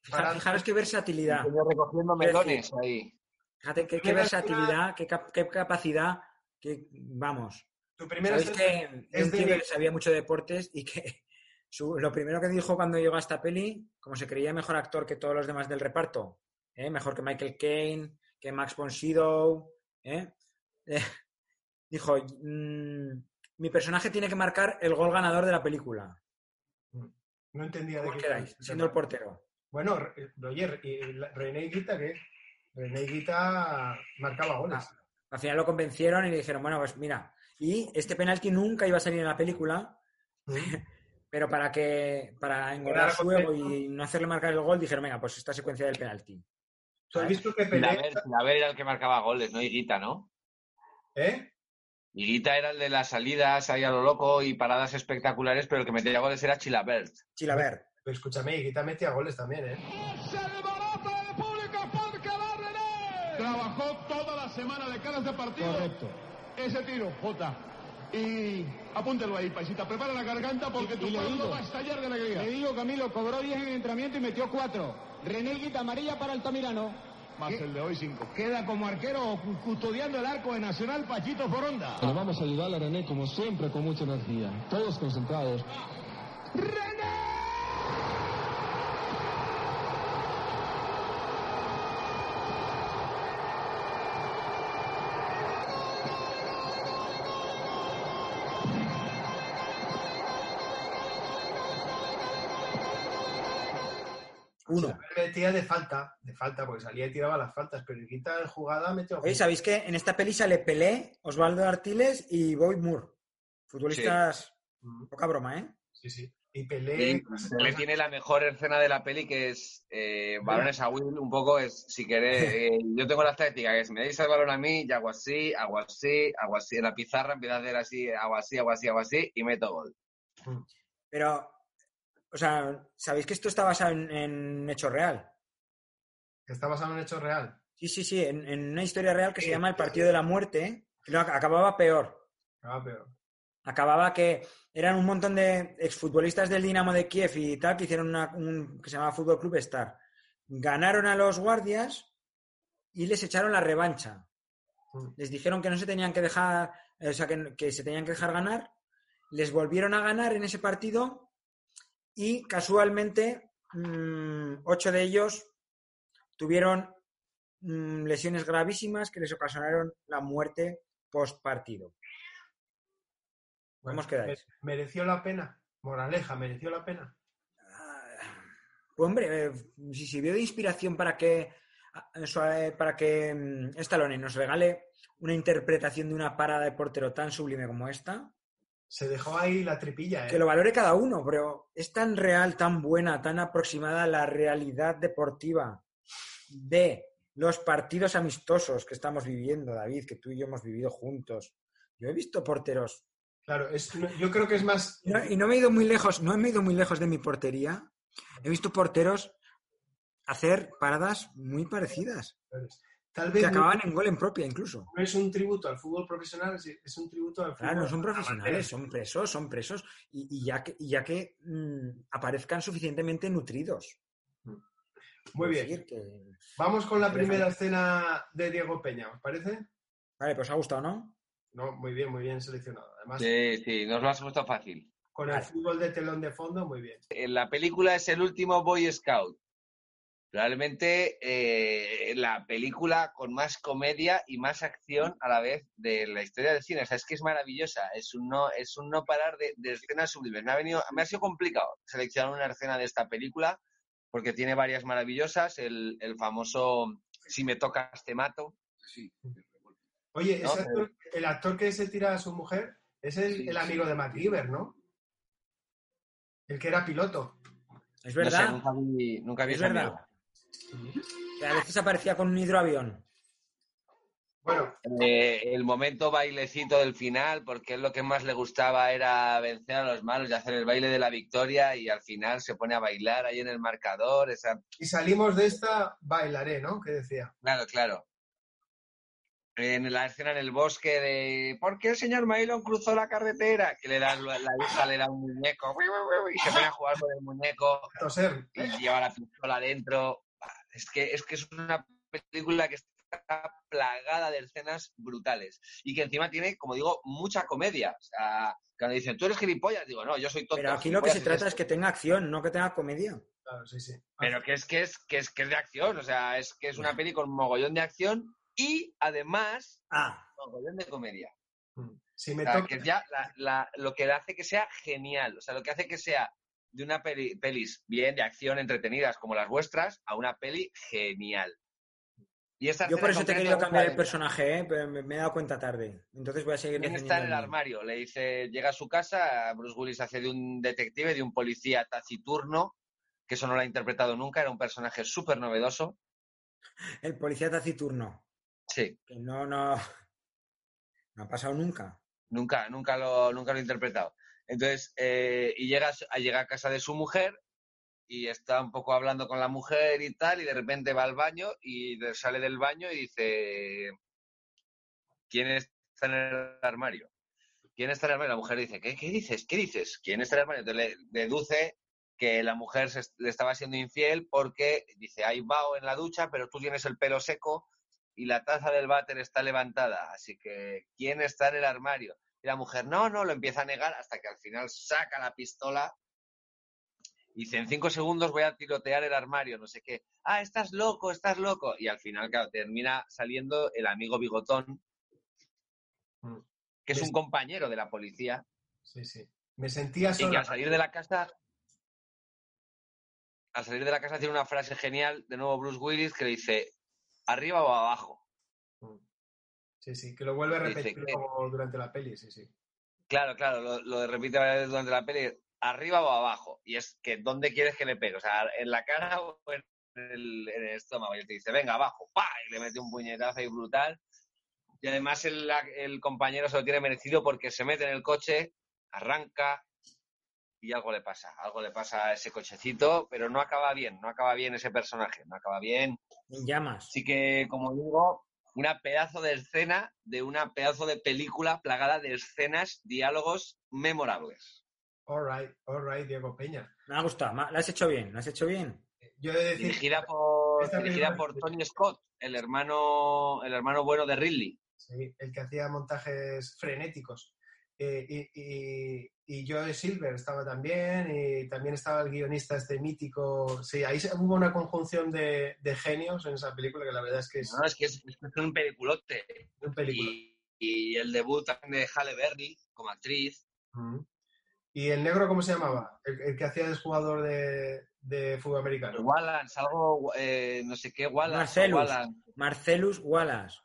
Fijaros qué versatilidad. Estoy recogiendo melones ahí. Fíjate qué, versatilidad, qué, cap- qué capacidad, que vamos. Tu primera Sabéis que es un de- tío que sabía mucho de deportes y que su- lo primero que dijo cuando llegó a esta peli, como se creía mejor actor que todos los demás del reparto, ¿eh? mejor que Michael Caine, que Max von Sydow, ¿eh? Eh, dijo, "Mm, mi personaje tiene que marcar el gol ganador de la película. No entendía de ¿Cómo qué quedáis? Siendo el portero. Bueno, Re- oye, ¿y la- René Guita qué? René Guita marcaba goles. Ah, al final lo convencieron y le dijeron, bueno, pues mira, y este penalti nunca iba a salir en la película, pero para que para engordar su ego y no hacerle marcar el gol, dijeron, venga, pues esta secuencia del penalti. ¿Tú has visto que pelea? Filaber, Filaber era el que marcaba goles, no Higuita, ¿no? ¿Eh? Higuita era el de las salidas ahí a lo loco y paradas espectaculares, pero el que metía goles era Chilabert. Chilaver. Pero escúchame, Guita metía goles también, ¿eh? Trabajó toda la semana de caras de partido. Correcto. ese tiro, Jota. Y apúntelo ahí, paisita. Prepara la garganta porque tu y pueblo digo- va a estallar de alegría. Le digo, Camilo, cobró 10 en el entrenamiento y metió 4. René quita amarilla para Altamirano. Más ¿Qué? el de hoy, cinco. Queda como arquero cu- custodiando el arco de Nacional Pachito Foronda. Pero vamos a ayudar a René como siempre con mucha energía. Todos concentrados. Uno. Metía de falta, de falta, porque salía y tiraba las faltas, pero quita en jugada metió. Oye, ¿sabéis que en esta peli sale Pelé, Osvaldo Artiles y Boyd Moore? Futbolistas, Mm, poca broma, ¿eh? Sí, sí. Y Pelé. Le tiene la mejor escena de la peli que es eh, balones a Will, un poco es, si queréis, eh, yo tengo la táctica que es, me dais el balón a mí y hago así, hago así, hago así, en la pizarra empiezo a hacer así, hago así, hago así, hago así y meto gol. Pero, o sea, ¿sabéis que esto está basado en, en hecho real? Está basado en hecho real. Sí, sí, sí, en, en una historia real que se llama El Partido de la Muerte, que no, acababa peor. Ah, pero. Acababa que eran un montón de exfutbolistas del Dinamo de Kiev y tal que hicieron una- un que se llamaba Fútbol Club Star. Ganaron a los guardias y les echaron la revancha. Mm. Les dijeron que no se tenían que dejar, o sea, que, que se tenían que dejar ganar. Les volvieron a ganar en ese partido y casualmente mm, ocho de ellos tuvieron mm, lesiones gravísimas que les ocasionaron la muerte post partido. ¿Cómo os quedáis? me- ¿Mereció la pena? Moraleja, ¿mereció la pena? Pues, hombre, eh, si sirvió de inspiración para que so- eh, para que mm, Stallone nos regale una interpretación de una parada de portero tan sublime como esta, Se dejó ahí la tripilla, ¿eh? que lo valore cada uno, pero es tan real, tan buena, tan aproximada a la realidad deportiva de los partidos amistosos que estamos viviendo, David, que tú y yo hemos vivido juntos. Yo he visto porteros Claro, es, yo creo que es más. Y no, y no me he ido muy lejos, no me he ido muy lejos de mi portería. He visto porteros hacer paradas muy parecidas, Tal vez que no, acababan en gol en propia incluso. no es un tributo al fútbol profesional, es, un tributo al fútbol. Claro, no son profesionales, son presos, son presos, y, y ya que, y ya que mm, aparezcan suficientemente nutridos. Muy Quiero bien. decir que- Vamos con la primera escena de Diego Peña, ¿os parece? Vale, pues os ha gustado, ¿no? No, muy bien, muy bien seleccionado. Además, Sí, sí, nos lo has puesto fácil. con el fútbol de telón de fondo, muy bien. En la película es el último Boy Scout. Realmente eh, la película con más comedia y más acción a la vez de la historia del cine. O sea, es que es maravillosa. Es un no, es un no parar de, de escenas sublimes. Me ha, venido, me ha sido complicado seleccionar una escena de esta película porque tiene varias maravillosas. El, el famoso Si me tocas te mato. Oye, No, ese actor- el actor que se tira a su mujer es el, Sí, el sí. amigo de MacGyver, ¿no? El que era piloto. Es No sé, verdad, nunca vi, nunca vi es verdad. amigo. Que a veces aparecía con un hidroavión. Bueno, Eh, el momento bailecito del final, porque él lo que más le gustaba era vencer a los malos y hacer el baile de la victoria y al final se pone a bailar ahí en el marcador. Esa... y salimos de esta, bailaré, ¿no? Que decía. Claro, claro. En la escena en el bosque de ¿Por qué el señor Mailon cruzó la carretera? Que le dan la hija le da un muñeco y se pone a jugar con el muñeco y lleva la pistola adentro. Es que, es que es una película que está plagada de escenas brutales y que encima tiene, como digo, mucha comedia. O sea, cuando dicen, tú eres gilipollas, digo, no, yo soy tonto. Pero aquí lo que se trata es esto". que tenga acción, no que tenga comedia. Claro, sí, sí. Pero que es que es, que es que es de acción, o sea, es que es una peli con mogollón de acción y además Ah, mogollón de comedia. Si O me sea, toca. que ya la- la- lo que hace que sea genial, o sea, lo que hace que sea de una peli, pelis bien de acción entretenidas como las vuestras a una peli genial. Y esta yo por eso te he querido cambiar el personaje, ¿eh? pero me, me he dado cuenta tarde. Entonces voy a seguir ¿Quién defendiendo está en el armario? Le dice, llega a su casa, Bruce Willis hace de un detective, de un policía taciturno, que eso no lo ha interpretado nunca, era un personaje súper novedoso. El policía taciturno, Sí, que no, no, no ha pasado nunca. nunca, nunca lo, nunca lo he interpretado. Entonces, eh, y llega, a su- a- llega a casa de su mujer y está un poco hablando con la mujer y tal, y de repente va al baño y sale del baño y dice, ¿quién es, está en el armario? ¿Quién está en el armario? La mujer dice, ¿qué, qué dices? ¿Qué dices? ¿Quién está en el armario? Entonces le deduce que la mujer se, le estaba siendo infiel porque dice, hay vaho en la ducha, pero tú tienes el pelo seco y la taza del váter está levantada. Así que, ¿quién está en el armario? Y la mujer, no, no, lo empieza a negar hasta que al final saca la pistola y dice, en cinco segundos voy a tirotear el armario, no sé qué. Ah, estás loco, estás loco. Y al final, claro, termina saliendo el amigo bigotón, Mm. que es un compañero de la policía, Sí, sí. Me sentía y que sola. al salir de la casa, al salir de la casa tiene una frase genial, de nuevo Bruce Willis, que le dice, arriba o abajo. Sí, sí, que lo vuelve a repetir que- durante la peli, sí, sí. Claro, claro, lo, lo repite varias veces durante la peli, arriba o abajo. Y es que, ¿dónde quieres que le pegue? O sea, ¿en la cara o en el, en el estómago? Y él te dice, venga, abajo, ¡pa! Y le mete un puñetazo ahí brutal. Y además el, el compañero se lo tiene merecido porque se mete en el coche, arranca y algo le pasa. Algo le pasa a ese cochecito, pero no acaba bien, no acaba bien ese personaje, no acaba bien. En llamas. Así que, como digo, una pedazo de escena de una pedazo de película plagada de escenas, diálogos memorables. All right, all right, Diego Peña. Me ha gustado, lo has hecho bien, lo has hecho bien. Yo he de decir, Dirigida por, dirigida por Tony Scott, el hermano, el hermano bueno de Ridley. sí, el que hacía montajes frenéticos. Eh, y, y, y Joe Silver estaba también, y también estaba el guionista este mítico. Sí, ahí se- hubo una conjunción de, de genios en esa película que la verdad es que es No, es que es, es un peliculote. un. Y, y el debut también de Halle Berry como actriz. ¿Y el negro cómo se llamaba? El, el que hacía de jugador de, de fútbol americano. Wallace, algo, eh, no sé qué, Wallace. Marcelus. Wallace, Marcelus Wallace.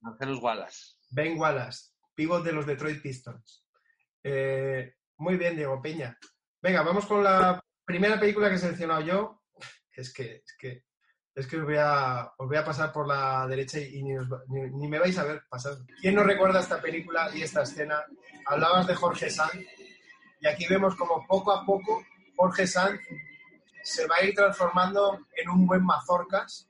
Marcelus Wallace. Ben Wallace, pívot de los Detroit Pistons. Eh, muy bien, Diego Peña. Venga, vamos con la primera película que he seleccionado yo. Es que, es que, es que os, voy a, os voy a pasar por la derecha y ni, os va- ni- ni me vais a ver pasar. ¿Quién no recuerda esta película y esta escena? Hablabas de Jorge Sanz y aquí vemos como poco a poco Jorge Sanz se va a ir transformando en un buen mazorcas.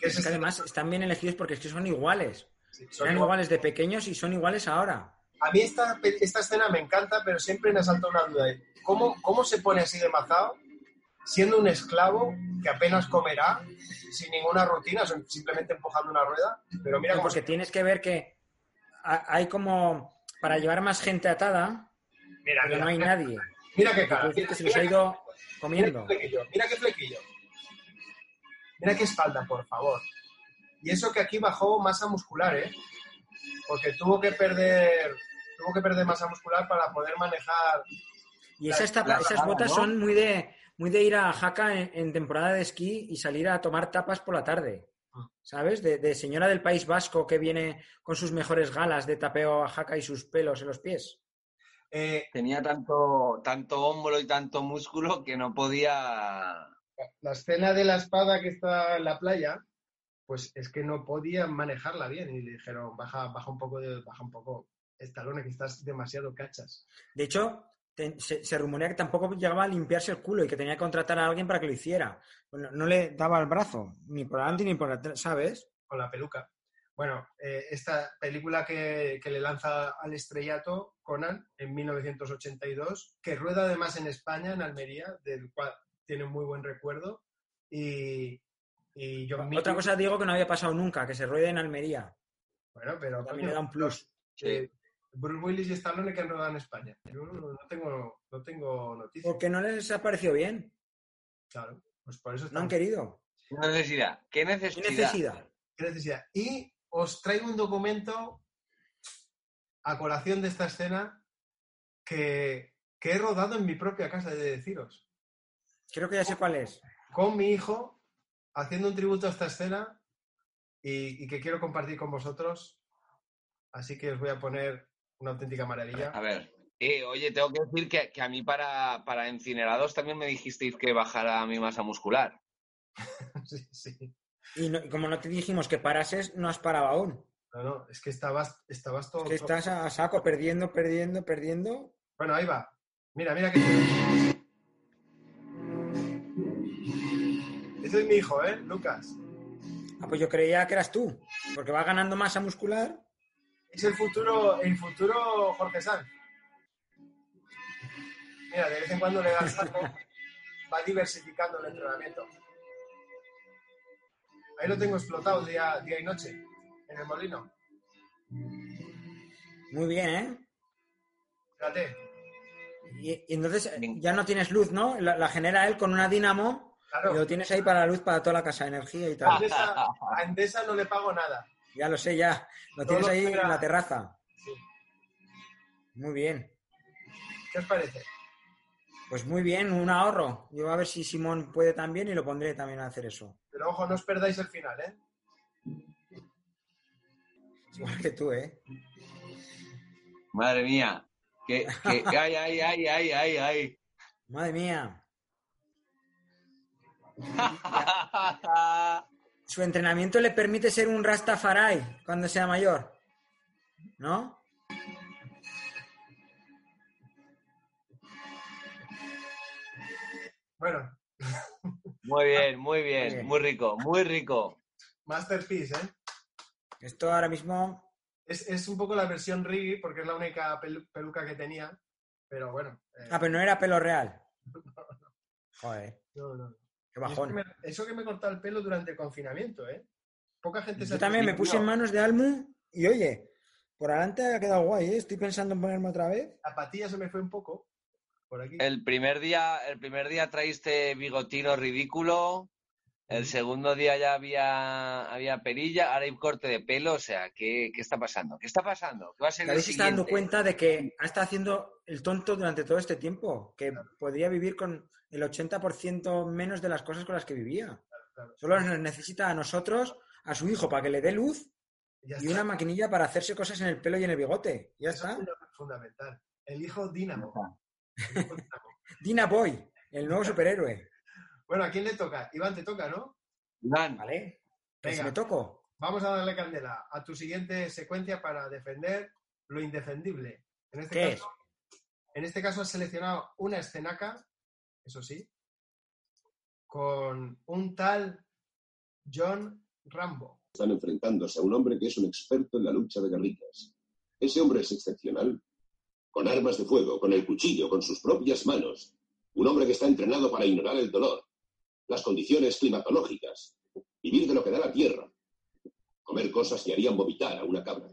Que es Es que además están bien elegidos porque es que son iguales. este- son Eran iguales de pequeños y son iguales ahora. A mí esta, esta escena me encanta, pero siempre me asalta una duda. ¿Cómo, ¿Cómo se pone así de mazao siendo un esclavo que apenas comerá, sin ninguna rutina, simplemente empujando una rueda? Pero mira cómo porque se... tienes que ver que ha- hay como para llevar más gente atada, Mira, pero mira, no hay mira, nadie. Mira qué cara. Mira, que se los ha ido qué comiendo. flequillo. Mira qué flequillo. Mira qué espalda, por favor. Y eso que aquí bajó masa muscular, ¿eh? Porque tuvo que perder, tuvo que perder masa muscular para poder manejar Y esas, tapa- la esas botas ¿no? son muy de, muy de ir a Jaca en, en temporada de esquí y salir a tomar tapas por la tarde. Ah. ¿Sabes? De, de señora del País Vasco que viene con sus mejores galas de tapeo a Jaca y sus pelos en los pies. Eh, Tenía tanto, tanto hombro y tanto músculo que no podía. la escena de la espada que está en la playa, pues es que no podían manejarla bien y le dijeron, baja, baja un poco, de, baja un poco, estalone, que estás demasiado cachas. De hecho, te- se, se rumorea que tampoco llegaba a limpiarse el culo y que tenía que contratar a alguien para que lo hiciera. Bueno, no le daba el brazo, ni por adelante ni por atrás, ¿sabes? con la peluca. Bueno, eh, esta película que, que le lanza al estrellato Conan en 1982, que rueda además en España, en Almería, del cual tiene un muy buen recuerdo. Y, y John Otra cosa, digo, que no había pasado nunca, que se ruede en Almería. Bueno, pero También le da un plus. eh, Bruce Willis y Stallone que han rodado en España. Yo no, no tengo, no tengo noticias. Porque no les ha parecido bien. Claro, pues por eso No han querido. ¿Qué necesidad? ¿Qué ¿Qué necesidad? necesidad? ¿Qué necesidad? Y os traigo un documento a colación de esta escena que, que he rodado en mi propia casa, he de deciros. Creo que ya sé cuál es. Con mi hijo, haciendo un tributo a esta escena y, y que quiero compartir con vosotros. Así que os voy a poner una auténtica maravilla. A ver. Eh, oye, tengo que decir que, que a mí para, para incinerados también me dijisteis que bajara mi masa muscular. Sí, sí. Y, no- como no te dijimos que parases, no has parado aún. No, no, es que estabas, estabas todo. Es que estás a saco, perdiendo, perdiendo, perdiendo. Bueno, ahí va. Mira, mira que. Ese es mi hijo, ¿eh? Lucas. Ah, pues yo creía que eras tú. Porque va ganando masa muscular. Es el futuro, el futuro Jorge Sanz. Mira, de vez en cuando le da el saco, va diversificando el entrenamiento. Ahí lo tengo explotado día, día y noche, en el molino. Muy bien, ¿eh? Fíjate, Y, y entonces eh, ya no tienes luz, ¿no? La, la genera él con una dinamo claro. y lo tienes ahí para la luz para toda la casa, energía y A tal. Endesa, a Endesa no le pago nada. Ya lo sé, ya. Lo tienes ahí en la terraza. Sí. Muy bien. ¿Qué os parece? Pues muy bien, un ahorro. Yo a ver si Simón puede también y lo pondré también a hacer eso. Pero ojo, no os perdáis el final, ¿eh? Igual que tú, ¿eh? Madre mía. Que, que, ay, ay, ay, ay, ay, ay. Madre mía. Su entrenamiento le permite ser un Rastafari cuando sea mayor. ¿No? Bueno, Muy bien, muy bien, Bien. muy rico, muy rico. Masterpiece, ¿eh? Esto ahora mismo. Es, es un poco la versión Riggy, porque es la única pelu- peluca que tenía. Pero bueno. eh, Ah, pero no era pelo real. Joder, no, no. Qué Eso que, me, eso que me he cortado el pelo durante el confinamiento, ¿eh? Poca gente se Yo también me puse en manos de Almu y oye, por adelante ha quedado guay, ¿eh? Estoy pensando en ponerme otra vez. La patilla se me fue un poco. Por aquí. El primer día, el primer día traíste bigotino ridículo. El segundo día ya había, había perilla, ahora hay corte de pelo, o sea, ¿qué, qué está pasando? ¿Qué está pasando? ¿Qué va a ser se está dando cuenta de que ha estado haciendo el tonto durante todo este tiempo, que podría vivir con el 80% menos de las cosas con las que vivía. claro. Solo nos necesita a nosotros, a su hijo, para que le dé luz y está. una maquinilla para hacerse cosas en el pelo y en el bigote. Ya Eso es está. funda- fundamental. El hijo Dínamo. El hijo Dínamo. Dina Boy, el nuevo superhéroe. Bueno, ¿a quién le toca? Iván, te toca, ¿no? Iván, ¿Vale? Que Venga. si me toco. Vamos a darle candela a tu siguiente secuencia para defender lo indefendible. En este, ¿Qué caso, en este caso has seleccionado una escenaca, eso sí, con un tal John Rambo. Están enfrentándose a un hombre que es un experto en la lucha de guerrillas. Ese hombre es excepcional. Con armas de fuego, con el cuchillo, con sus propias manos. Un hombre que está entrenado para ignorar el dolor, las condiciones climatológicas, vivir de lo que da la tierra, comer cosas que harían vomitar a una cabra.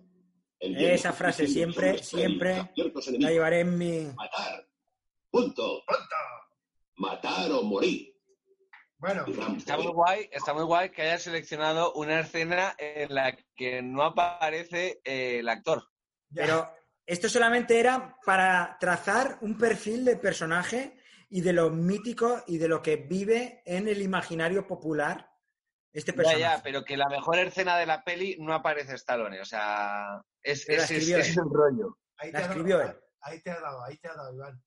Esa frase siempre, siempre La enemigos. llevaré en mi... Matar. Punto. ¡Pronto! Matar o morir. Bueno, está muy guay, está muy guay que hayas seleccionado una escena en la que no aparece eh, el actor. ya. Pero esto solamente era para trazar un perfil de personaje y de lo mítico y de lo que vive en el imaginario popular este Ya, personaje. ya, pero que la mejor escena de la peli no aparece Stallone, o sea, es, la es, el rollo. ahí, la te ha escribió dado, él. ahí te ha dado, ahí te ha dado, Iván.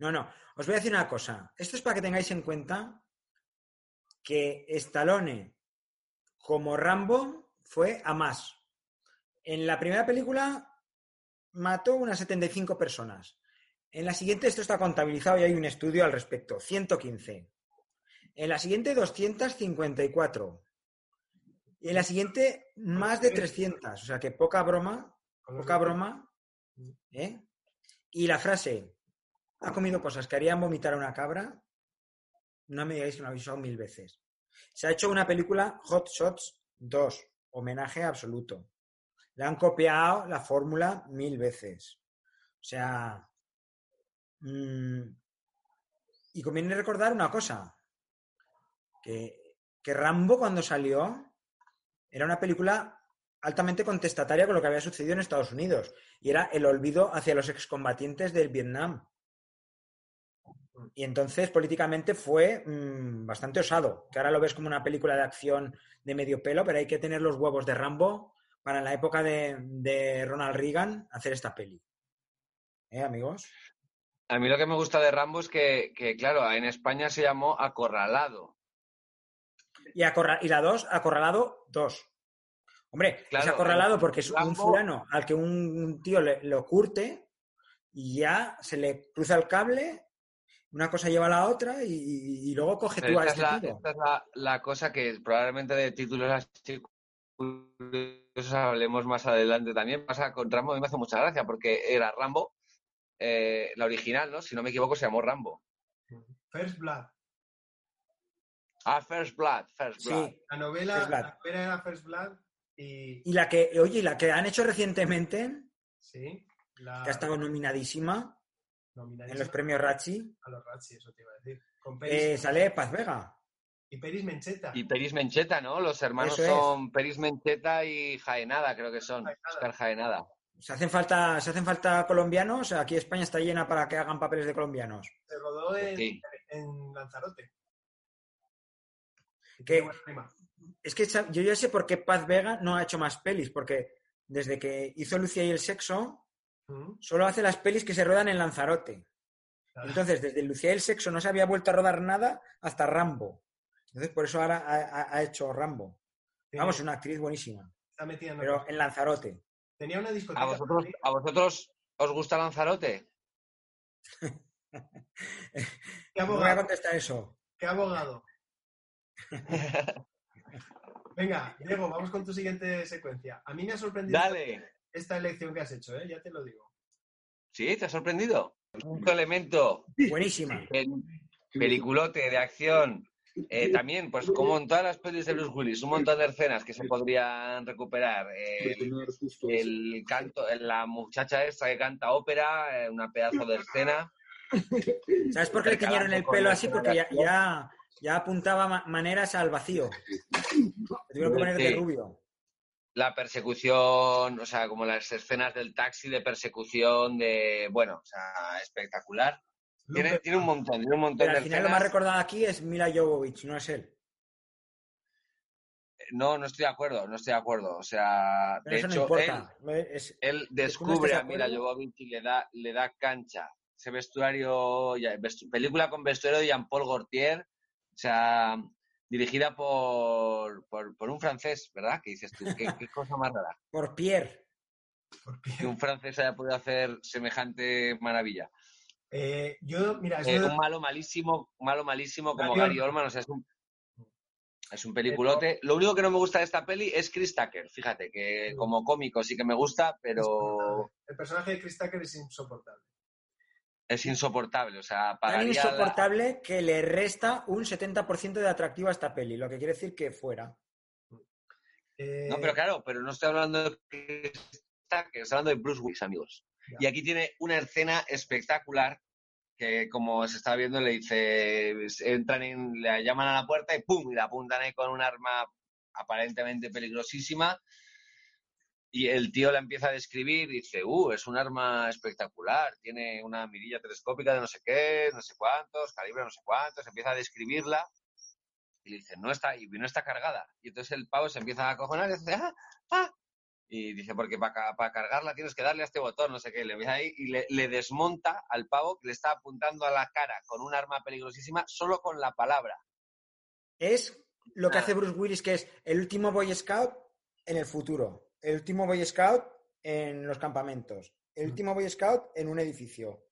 No, no. Os voy a decir una cosa. Esto es para que tengáis en cuenta que Stallone, como Rambo, fue a más. En la primera película mató unas 75 personas. En la siguiente, esto está contabilizado y hay un estudio al respecto, 115. En la siguiente, 254. Y en la siguiente, más de 300. O sea que poca broma, poca broma. ¿eh? Y la frase, ha comido cosas que harían vomitar a una cabra, no me digáis que lo habéis usado mil veces. Se ha hecho una película Hot Shots 2, homenaje absoluto. Le han copiado la fórmula mil veces. O sea... mm, y conviene recordar una cosa, que, que Rambo cuando salió era una película altamente contestataria con lo que había sucedido en Estados Unidos y era el olvido hacia los excombatientes del Vietnam. Y entonces políticamente fue mm, bastante osado, que ahora lo ves como una película de acción de medio pelo, pero hay que tener los huevos de Rambo para en la época de, de Ronald Reagan hacer esta peli. ¿Eh, amigos? A mí lo que me gusta de Rambo es que, que, claro, en España se llamó Acorralado. Y, acorra- y la 2, Acorralado 2. Hombre, Claro, es acorralado porque es un fulano al que un tío le, lo curte y ya se le cruza el cable, una cosa lleva a la otra y, y luego coge Pero tú a esta es, este la, tío. esta es la, la cosa que probablemente de títulos así curiosos hablemos más adelante también. Pasa con Rambo, a mí me hace mucha gracia porque era Rambo, eh, la original, ¿no? Si no me equivoco, se llamó Rambo. First Blood. Ah, First Blood, First Blood. Sí. La novela, First Blood. la novela era First Blood y... Y la que, oye, y la que han hecho recientemente, Sí. La, que ha estado nominadísima nominadísima en los premios Rachi, A los Razzie, eso te iba a decir. Con eh, sale Paz Vega. y Peris Mencheta. Y Peris Mencheta, ¿no? Los hermanos Eso es. son Peris Mencheta y Jaenada, creo que son. Jaenada. Oscar Jaenada. ¿Se hacen falta, se hacen falta colombianos? Aquí España está llena para que hagan papeles de colombianos. Se rodó en, Sí. en Lanzarote. Rima. Es que yo ya sé por qué Paz Vega no ha hecho más pelis, porque desde que hizo Lucia y el sexo, solo hace las pelis que se ruedan en Lanzarote. Entonces, desde Lucía y el sexo no se había vuelto a rodar nada hasta Rambo. Entonces, por eso ahora ha, ha- ha hecho Rambo. Tiene- Vamos, una actriz buenísima. está metida en Pero en Lanzarote. Tenía una discoteca. ¿A vosotros, ¿A vosotros os gusta Lanzarote? ¿Qué No voy a abogado? contestar eso. ¿Qué abogado? Venga, Diego, vamos con tu siguiente secuencia. A mí me ha sorprendido Dale. Esta elección que has hecho, ¿eh? ya te lo digo. ¿Sí? ¿Te ha sorprendido? Un elemento Buenísima. en peliculote de acción. Eh, también, pues como en todas las pelis de Bruce Willis, un montón de escenas que se podrían recuperar. Eh, el canto, la muchacha esta que canta ópera, eh, una pedazo de escena. ¿Sabes por qué le tiñeron el pelo así? Porque ya, ya, ya apuntaba ma- maneras al vacío. Le tuvieron que poner de Sí. rubio. La persecución, o sea, como las escenas del taxi de persecución, de, bueno, o sea, espectacular. Tiene, tiene un montón, tiene un montón Pero de al final lo más recordado aquí es Mila Jovovich, no es él. No, no estoy de acuerdo, no estoy de acuerdo. O sea, Pero de eso hecho, no. Es- él, él descubre a Mila. Jovovich y le da, le da cancha. Ese vestuario, ya- vestu- película con vestuario de Jean-Paul Gaultier, o sea, dirigida por, por, por un francés, ¿verdad? Que dices tú, qué, qué cosa más rara. por Pierre. Que un francés haya podido hacer semejante maravilla. Eh, yo, mira, Eh, un malo malísimo, malo malísimo como Gary Gary Oldman, o sea, es un, es un peliculote. Lo único que no me gusta de esta peli es Chris Tucker, fíjate, que como cómico sí que me gusta, pero el personaje de Chris Tucker es insoportable. Es insoportable, o sea, Tan la- insoportable que le resta un 70% de atractivo a esta peli, lo que quiere decir que fuera. Eh, No, pero claro, pero no estoy hablando de Tucker, estoy hablando de Bruce Willis, amigos. Ya. Y aquí tiene una escena espectacular que, como se está viendo, le dice, entran en, le llaman a la puerta y ¡pum! y la apuntan ahí con un arma aparentemente peligrosísima. Y el tío la empieza a describir y dice, ¡uh! Es un arma espectacular, tiene una mirilla telescópica de no sé qué, no sé cuántos, calibre no sé cuántos, empieza a describirla y le dice, no está, y no está cargada. Y entonces el pavo se empieza a acojonar y dice, ¡ah! ¡ah! Y dice, porque para, cargarla tienes que darle a este botón, no sé qué. Le empieza ahí y le, le desmonta al pavo que le está apuntando a la cara con un arma peligrosísima solo con la palabra. Es lo que Ah. hace Bruce Willis, que es el último Boy Scout en el futuro, el último Boy Scout en los campamentos, el último Boy Scout en un edificio.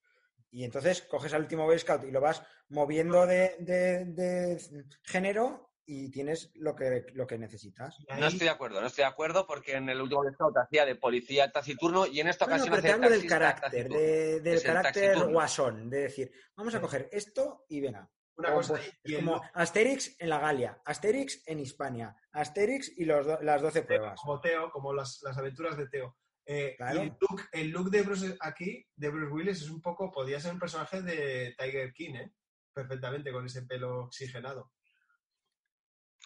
Y entonces coges al último Boy Scout y lo vas moviendo de, de- de género y tienes lo que, lo que necesitas. No estoy de acuerdo, no estoy de acuerdo porque en el último Scout hacía de policía taciturno y en esta Bueno, ocasión pero te hablo del carácter, de- del carácter guasón, de decir, vamos a Sí. coger esto y venga. Una cosa, pues, es como Asterix en la Galia, Asterix en Hispania, Asterix y los do- las 12 pruebas. como Teo, como las, las aventuras de Teo. Eh, Claro. Y el look, el look de Bruce aquí, de Bruce Willis, es un poco, podría ser un personaje de Tiger King, ¿eh? Perfectamente, con ese pelo oxigenado.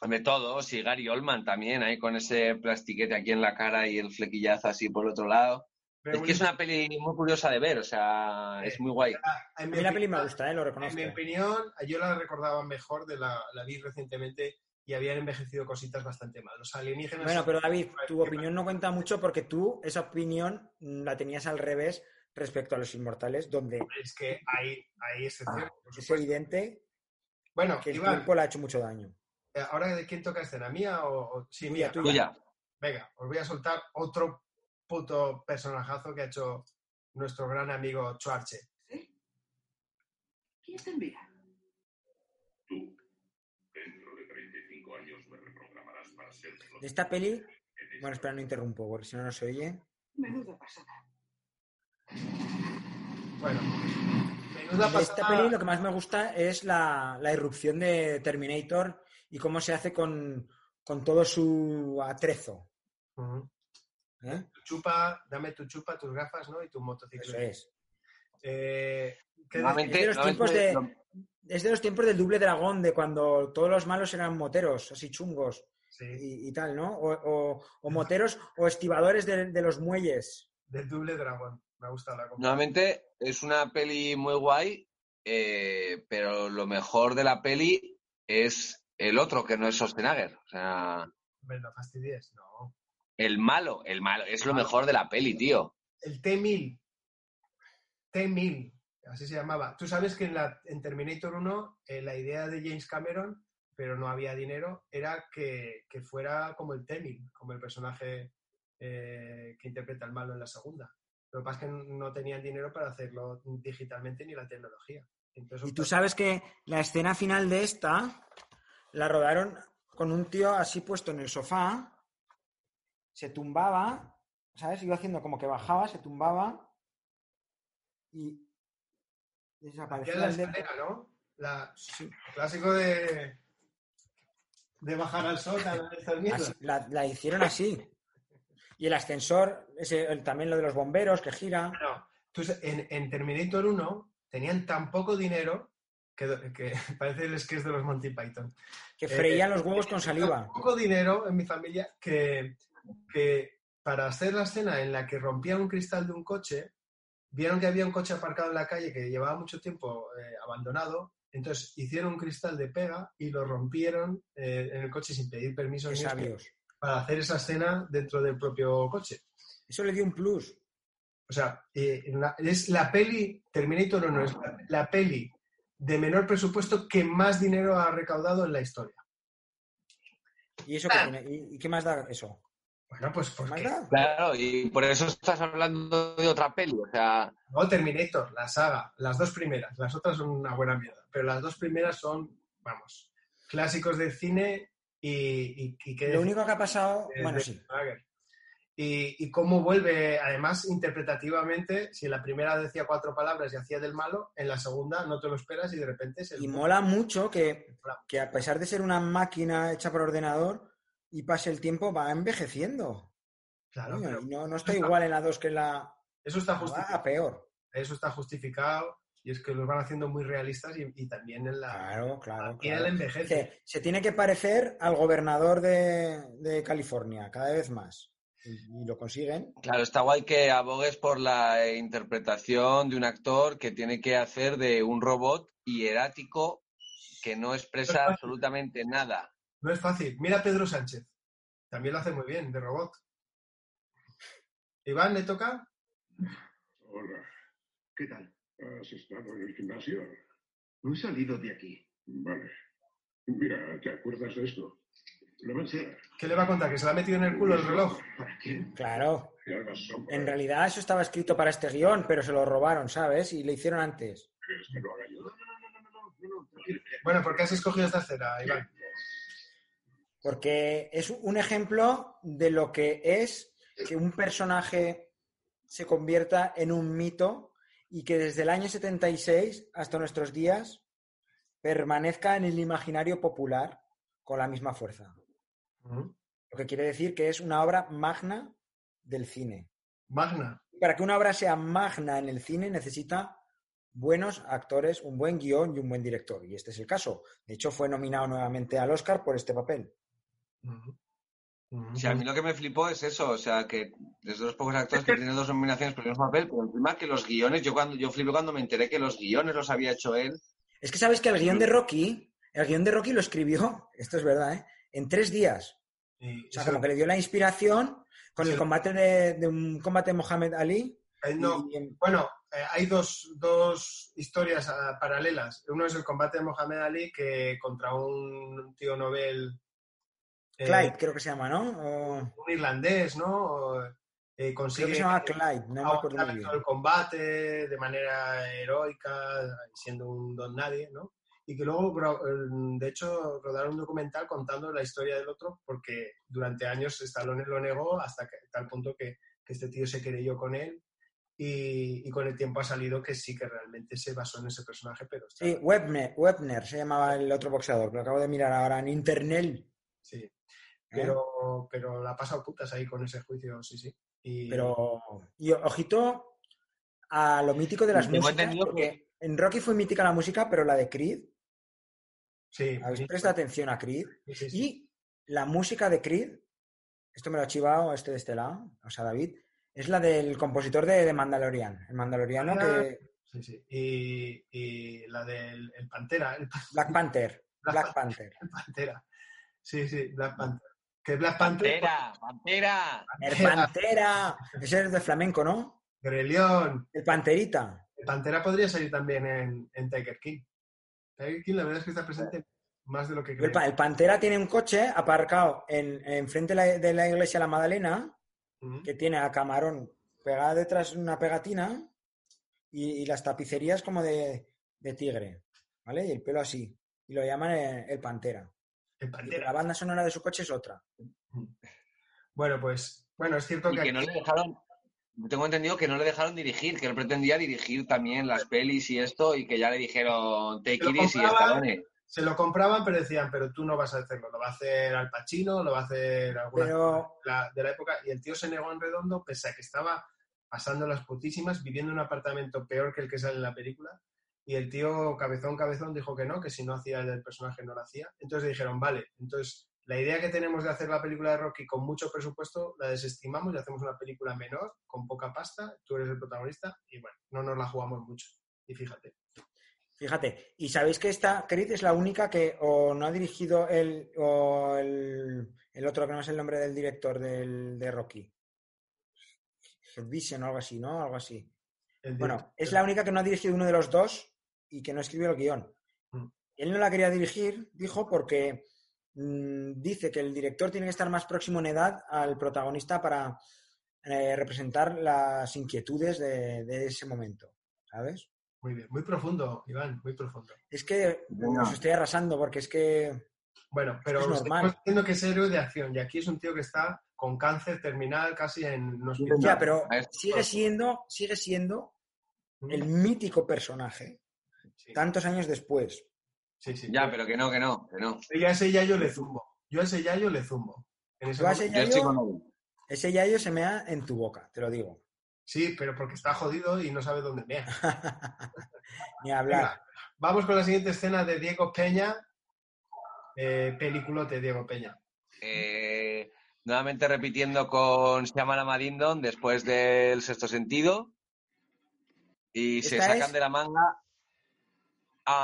De todos, y Gary Oldman también, ahí con ese plastiquete aquí en la cara y el flequillazo así por el otro lado. Pero es que es una peli muy curiosa de ver, o sea, es muy guay. Ah, A en mí mi la peli me opinión- gusta, ¿eh? lo En reconozco. mi opinión, yo la recordaba mejor de la, la vi recientemente y habían envejecido cositas bastante mal. Los alienígenas. Bueno, pero David, tu opinión no cuenta mucho porque tú esa opinión la tenías al revés respecto a los inmortales, donde Es que hay, hay excepciones, por es evidente Bueno, que el Iván, tiempo le ha hecho mucho daño. eh, ¿ahora de quién toca escena? ¿Mía o...? o- Sí, mía. Tuya. Venga, os voy a soltar otro puto personajazo que ha hecho nuestro gran amigo Schwarze. ¿Sí? ¿Quién te envía? Tú, dentro de 35 años me reprogramarás para ser De esta peli Bueno, espera, no interrumpo, porque si no, no se oye. Menuda pasada. Bueno, menuda De esta peli lo que más me gusta es la, la irrupción de Terminator y cómo se hace con, con todo su atrezo. Ujú. ¿Eh? Tu chupa, dame tu chupa, tus gafas, ¿no? Y tu motocicleta. Eso es. Eh, ¿qué Nuevamente- Es de, los tiempos nuevamente de, es de los tiempos del doble dragón, de cuando todos los malos eran moteros, así chungos Sí, y, y tal, ¿no? O, o- o moteros o estibadores de, de los muelles. del doble dragón. Me ha gustado la comparación. Nuevamente, es una peli muy guay, eh, pero lo mejor de la peli es el otro, que no es Schwarzenegger. O sea, Me lo fastidies. No. El malo, el malo, es lo mejor de la peli, tío. El T-1000. T-1000. Así se llamaba. Tú sabes que en, la, en Terminator 1 eh, la idea de James Cameron, pero no había dinero, era que, que fuera como el T-1000, como el personaje eh, que interpreta el malo en la segunda. Lo que pasa es que no tenían dinero para hacerlo digitalmente ni la tecnología. Entonces, Y tú sabes que la escena final de esta la rodaron con un tío así puesto en el sofá, se tumbaba, ¿sabes? Iba haciendo como que bajaba, se tumbaba y desaparecía la el escalera, ¿no? La, clásico de, de bajar al sótano de la, la hicieron así. Y el ascensor, ese, el- también lo de los bomberos que gira. No, tú sa- en, en Terminator 1 tenían tan poco dinero que, que parece el sketch de los Monty Python. Que Eh, freían los huevos con saliva. Tan poco dinero en mi familia que, que para hacer la escena en la que rompían un cristal de un coche, vieron que había un coche aparcado en la calle que llevaba mucho tiempo eh, abandonado, entonces hicieron un cristal de pega y lo rompieron eh, en el coche sin pedir permiso ni sabios. para hacer esa escena dentro del propio coche. Eso le dio un plus. O sea, eh, la- es la peli, Terminator 1 es la, la peli de menor presupuesto que más dinero ha recaudado en la historia. ¿Y eso qué tiene? ¿Y, y qué más da eso? Bueno, pues ¿Qué porque da? Claro, y por eso estás hablando de otra peli. O sea, no Terminator, la saga, las dos primeras, las otras son una buena mierda, pero las dos primeras son, vamos, clásicos del cine y, y, y que Lo único que ha pasado, de- bueno, sí. Y cómo vuelve, además, interpretativamente, si en la primera decía cuatro palabras y hacía del malo, en la segunda no te lo esperas y de repente se Y mola mucho que, que a pesar de ser una máquina hecha por ordenador y pase el tiempo, va envejeciendo. Claro, Coño, pero y no, no está está- igual en la 2 que en la... eso está justificado. a peor. Eso está justificado y es que los van haciendo muy realistas y, y también en la Claro, claro. la piel claro. envejece. Se, se tiene que parecer al gobernador de, de California, cada vez más. Y, y lo consiguen. claro, está guay que abogues por la interpretación de un actor que tiene que hacer de un robot hierático que no expresa absolutamente nada. No es fácil. Mira a Pedro Sánchez. También lo hace muy bien, de robot. Iván, ¿le toca? Hola. ¿Qué tal? ¿Has estado en el gimnasio? No he salido de aquí. Vale. Mira, ¿te acuerdas de esto? Levanta. ¿Qué le va a contar? ¿Que se le ha metido en el culo el reloj? ¿Para qué? Claro. En realidad eso estaba escrito para este guion, pero se lo robaron, ¿sabes? Y le hicieron antes. ¿Quieres que lo haga yo? No, no, no, no, no, no, no, tranquilo. Bueno, ¿por qué has escogido esta escena, Iván? Porque es un ejemplo de lo que es que un personaje se convierta en un mito y que desde el año 76 hasta nuestros días permanezca en el imaginario popular con la misma fuerza. Lo que quiere decir que es una obra magna del cine. Magna. Para que una obra sea magna en el cine necesita buenos actores, un buen guion y un buen director. Y este es el caso. De hecho, fue nominado nuevamente al Oscar por este papel. O sea, a mí lo que me flipó es eso, o sea, que desde los pocos actores que tienen dos nominaciones por el mismo papel, pero encima que los guiones, yo cuando yo flipé cuando me enteré que los guiones los había hecho él. Es que sabes que el guion de Rocky, el guion de Rocky lo escribió, esto es verdad, ¿eh? en tres días. O sea, como se- que le dio la inspiración con Sí. el combate de, de un combate de Mohamed Ali. eh, no, y en- Bueno, eh, hay dos, dos historias ah, paralelas. Uno es el combate de Mohamed Ali que contra un tío Nobel. Eh, Clyde, creo que se llama, ¿no? O- un irlandés, ¿no? Eh, creo consigue que se llama Clyde, no me acuerdo bien. todo el combate de manera heroica, siendo un don nadie, ¿no? y que luego, eh, de hecho, rodaron un documental contando la historia del otro porque durante años Stallone lo negó hasta que, tal punto que, que este tío se querelló con él y, y con el tiempo ha salido que sí que realmente se basó en ese personaje, pero Sí, Webner, Webner se llamaba el otro boxeador, que lo acabo de mirar ahora en internet. sí. ¿Eh? Pero, pero la ha pasado putas ahí con ese juicio, sí, sí. Y, Pero, y ojito a lo mítico de las Tengo músicas, entendido porque en Rocky fue mítica la música, pero la de Creed, sí, ¿habéis prestado atención a Creed? sí, sí, sí. Y la música de Creed, esto me lo ha chivado este de este lado, o sea, David, es la del compositor de, de Mandalorian, el mandaloriano que... Sí, sí. Y, y la del el Pantera, el, Black Panther, Black Black Panther. el Pantera. Sí, sí, Black Panther. Que Black Panther, Pantera, Pantera. El Pantera, ese es de flamenco, ¿no? Grelión. El Panterita. El Pantera podría salir también en, en Tiger King. Tiger King, la verdad es que está presente más de lo que El, creo. el Pantera tiene un coche aparcado en, en frente de la, de la iglesia de la Magdalena, Ujú. que tiene a Camarón pegada detrás una pegatina y, y las tapicerías como de, de tigre, ¿vale? Y el pelo así. Y lo llaman el, el Pantera. La banda sonora de su coche es otra. Bueno, pues, bueno, es cierto Y que, que no le dejaron, tengo entendido que no le dejaron dirigir, que él pretendía dirigir también las pelis y esto, y que ya le dijeron, take Se lo it easy. Stallone. se lo compraban, pero decían, pero tú no vas a hacerlo, lo va a hacer Al Pacino, lo va a hacer alguna Pero- la- de la época, y el tío se negó en redondo, pese a que estaba pasando las putísimas, viviendo en un apartamento peor que el que sale en la película, y el tío cabezón, cabezón dijo que no, que si no hacía el personaje no lo hacía. Entonces dijeron, vale, entonces la idea que tenemos de hacer la película de Rocky con mucho presupuesto la desestimamos y hacemos una película menor, con poca pasta, tú eres el protagonista, y bueno, no nos la jugamos mucho. Y fíjate. Fíjate, y sabéis que esta Creed es la única que o no ha dirigido el, o el, el otro que no es el nombre del director del, de Rocky. Vision o algo así, ¿no? Algo así. Bueno, es la única que no ha dirigido uno de los dos y que no escribió el guion. Mm. Él no la quería dirigir, dijo, porque mm, dice que el director tiene que estar más próximo en edad al protagonista para eh, representar las inquietudes de, de ese momento, ¿sabes? Muy bien, muy profundo, Iván, muy profundo. Es que Venga. os estoy arrasando porque es que Bueno, pero Es normal. estamos diciendo que es héroe de acción y aquí es un tío que está con cáncer terminal casi en hospital. ya, pero sigue siendo, sigue siendo Mm, el mítico personaje sí, tantos años después. sí, sí. Ya, pero que no, que no, que no. Yo a ese Yayo le zumbo. Yo a ese Yayo le zumbo. En ese Yo a ese Yayo, con él. ese yayo se mea en tu boca, te lo digo. Sí, pero porque está jodido y no sabe dónde mea. Ni hablar. Venga, vamos con la siguiente escena de Diego Peña. Eh, peliculote, Diego Peña. Eh, nuevamente repitiendo con Shyamalan Madindon después del sexto sentido. Y se sacan es de la manga.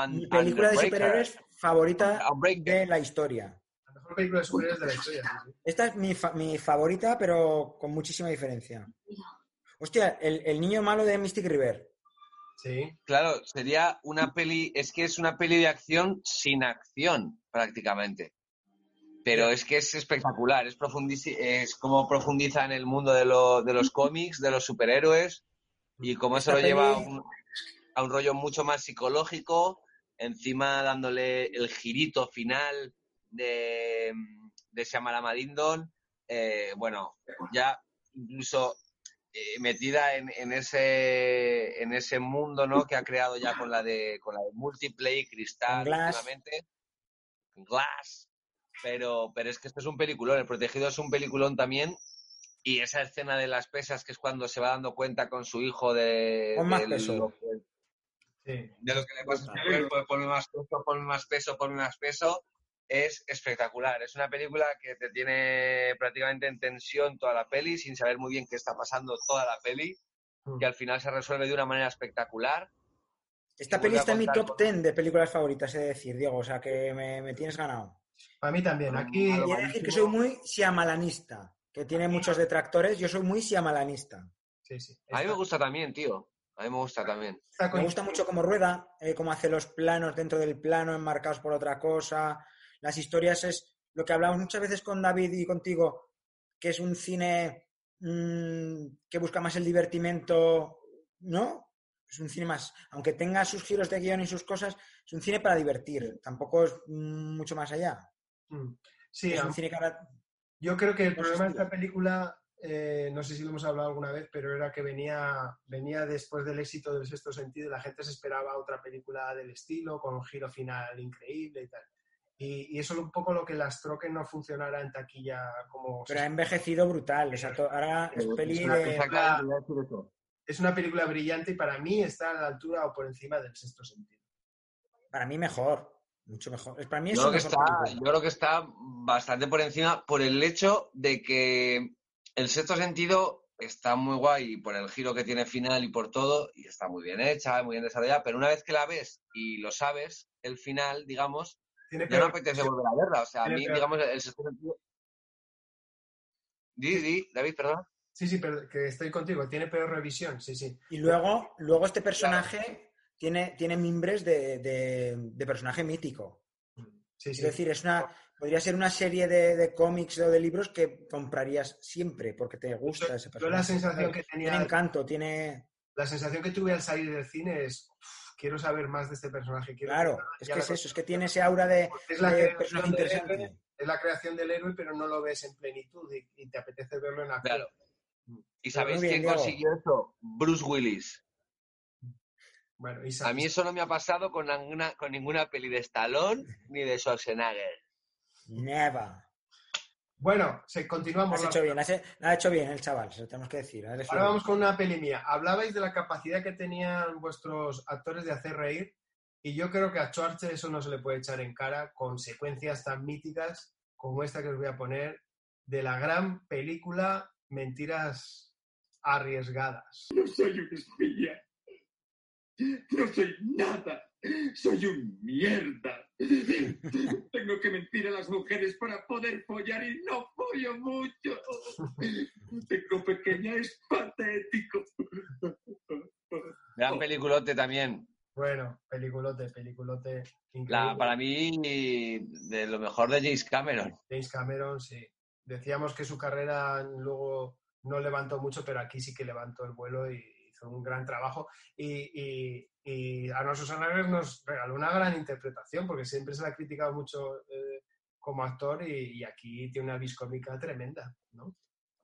Mi película de superhéroes favorita de la historia. La mejor película de superhéroes de la historia. sí. Esta es mi, fa- mi favorita, pero con muchísima diferencia. Hostia, el, el niño malo de Mystic River. Sí, Claro, sería una peli, es que es una peli de acción sin acción, prácticamente. Pero es que es espectacular, es, es como profundiza en el mundo de, lo- de los cómics, de los superhéroes, y cómo se lo lleva a peli- un, a un rollo mucho más psicológico, encima dándole el girito final de, de Shyamalan Madindon, eh, bueno, ya incluso eh, metida en, en ese en ese mundo ¿no? que ha creado ya con la de con la de Multiplay, Cristal, Glass. Glass. Pero, pero es que esto es un peliculón, el protegido es un peliculón también. Y esa escena de las pesas, que es cuando se va dando cuenta con su hijo de, Pon más de peso. lo que- sí. de lo que le pasa a cuerpo, de ponme más peso, ponme más peso, ponme más peso, es espectacular. Es una película que te tiene prácticamente en tensión toda la peli, sin saber muy bien qué está pasando toda la peli, que al final se resuelve de una manera espectacular. Esta peli a está en mi top con- 10 de películas favoritas, he de decir, Diego. O sea, que me, me tienes ganado. Para mí también. Aquí, A lo Y he de decir que soy muy siamalanista, que tiene muchos detractores. Yo soy muy siamalanista. sí, sí. A mí me gusta también, tío. A mí me gusta también. Me gusta mucho cómo rueda, eh, cómo hace los planos dentro del plano, enmarcados por otra cosa. Las historias es lo que hablamos muchas veces con David y contigo, que es un cine mm, que busca más el divertimento, ¿no? es un cine más, aunque tenga sus giros de guion y sus cosas, es un cine para divertir, tampoco es mucho más allá. Mm. Sí, es un cine que ahora- yo creo que el No problema de esta película, eh, no sé si lo hemos hablado alguna vez, pero era que venía, venía después del éxito del sexto sentido y la gente se esperaba otra película del estilo, con un giro final increíble y tal. Y, y eso es un poco lo que lastró que no funcionara en taquilla como... pero ha envejecido brutal, o sea, ahora es peli una de... película- es una película brillante y para mí está a la altura o por encima del sexto sentido. Para mí mejor, mucho mejor. Es Para mí es Yo creo, una que está, yo creo que está bastante por encima por el hecho de que el sexto sentido está muy guay por el giro que tiene final y por todo, y está muy bien hecha, muy bien desarrollada, pero una vez que la ves y lo sabes, el final, digamos, Tiene ya no apetece volver a verla. O sea, a mí, peor- digamos, el sexto sentido... Di, di, David, perdón. Sí, sí, pero que estoy contigo. Tiene peor revisión, sí, sí. Y luego, luego este personaje tiene, tiene mimbres de, de- de personaje mítico. Sí, Es sí. decir, es una, podría ser una serie de, de cómics o de libros que comprarías siempre porque te gusta ese Yo personaje. la sensación que tenía... Tiene encanto, tiene... La sensación que tuve al salir del cine es, "Uf, quiero saber más de este personaje. Quiero Claro, es que la es eso, es que tiene ese aura de, Es la, de creación personaje del interesante. héroe, es la creación del héroe, pero no lo ves en plenitud y, y te apetece verlo en acción. Claro. ¿Y sabéis Muy bien, quién Diego. consiguió eso? Bruce Willis. Bueno, y A mí eso no me ha pasado con ninguna, con ninguna peli de Stallone ni de Schwarzenegger. Never. Bueno, se, continuamos. Has hecho bien, has, ha hecho bien el chaval, se lo tenemos que decir. Ahora vamos con una peli mía. Hablabais de la capacidad que tenían vuestros actores de hacer reír y yo creo que a Schwarze eso no se le puede echar en cara con secuencias tan míticas como esta que os voy a poner de la gran película Mentiras Arriesgadas. No soy un espía. No soy nada. Soy un mierda. Tengo que mentir a las mujeres para poder follar y no follo mucho. Tengo pequeña, es patético. Gran peliculote también. Bueno, peliculote, peliculote increíble. La, para mí, de lo mejor de James Cameron. James Cameron, sí. Decíamos que su carrera luego no levantó mucho, pero aquí sí que levantó el vuelo y hizo un gran trabajo. Y, y, y Arnold Schwarzenegger nos regaló una gran interpretación, porque siempre se le ha criticado mucho eh, como actor y, y aquí tiene una vis cómica tremenda, ¿no?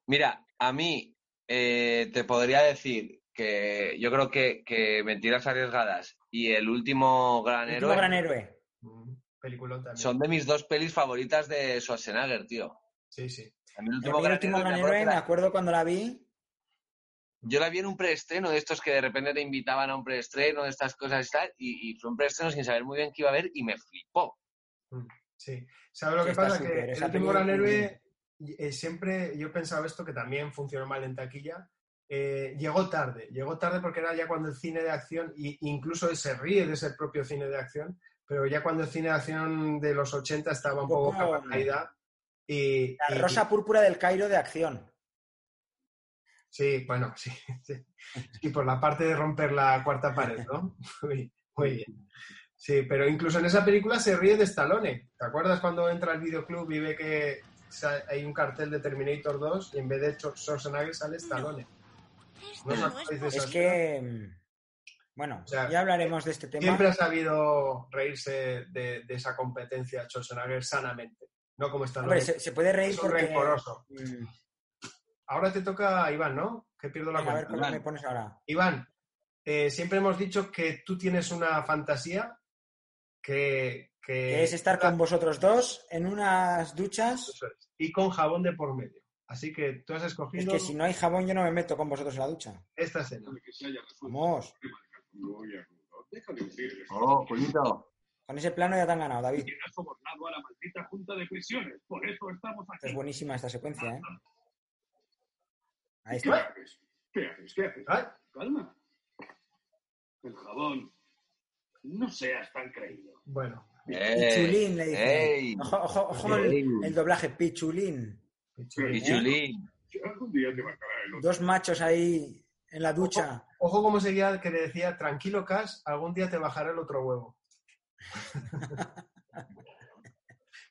Mira, a mí eh, te podría decir que yo creo que, que Mentiras Arriesgadas y El último Gran El último Héroe gran héroe. Mm, Peliculón también. son de mis dos pelis favoritas de Schwarzenegger, tío. Sí, sí. A mí El último, el gran, último héroe, gran me la- acuerdo cuando la vi, yo la vi en un preestreno de estos que de repente te invitaban a un preestreno de estas cosas y tal, y, y fue un preestreno sin saber muy bien qué iba a ver y me flipó. Mm, Sí. ¿Sabes lo Sí, que está pasa? Que el último gran héroe, eh, siempre yo pensaba esto que también funcionó mal en taquilla. eh, llegó tarde, llegó tarde porque era ya cuando el cine de acción, y incluso él se ríe de ese propio cine de acción, pero ya cuando el cine de acción de los 80 estaba un poco poco- capa caída. Y, la y- rosa púrpura del Cairo de acción. Sí, bueno, sí, sí. Y por la parte de romper la cuarta pared, ¿no? Muy, muy bien. Sí, pero incluso en esa película se ríe de Stallone. ¿Te acuerdas cuando entra al videoclub y ve que hay un cartel de Terminator 2 y en vez de Schwarzenegger sale Stallone? ¿No os acordáis de esa Es que, mm, bueno, O sea, ya hablaremos de este tema. Siempre ha sabido reírse de, de esa competencia Schwarzenegger sanamente, no como Stallone. Hombre, se, se puede reír Es un porque... rencoroso. mm, Ahora te toca a Iván, ¿no? Que pierdo la venga, a ver cuenta. cómo me pones ahora. Iván, eh, siempre hemos dicho que tú tienes una fantasía que... que- Que es estar con vosotros dos en unas duchas. Es. Y con jabón de por medio. Así que tú has Es escogido que si no hay jabón, yo no me meto con vosotros en la ducha. esta escena. Vamos. Oh, Julito. Con ese plano ya te han ganado, David. Quien ha sobornado a la maldita Junta de Prisiones. Por eso estamos aquí. Es buenísima esta secuencia, ¿eh? Ahí ¿Qué haces? ¿Qué haces? ¿Qué haces? Ay, Calma. El jabón. No seas tan creído. Bueno, Pichulín, le dice. ¡Ey! Ojo, ojo, el, el doblaje, Pichulín. Y Chulín. Algún día te va a acabar el otro. Dos machos ahí en la ducha. ojo como seguía que le decía, tranquilo Cas, algún día te bajará el otro huevo.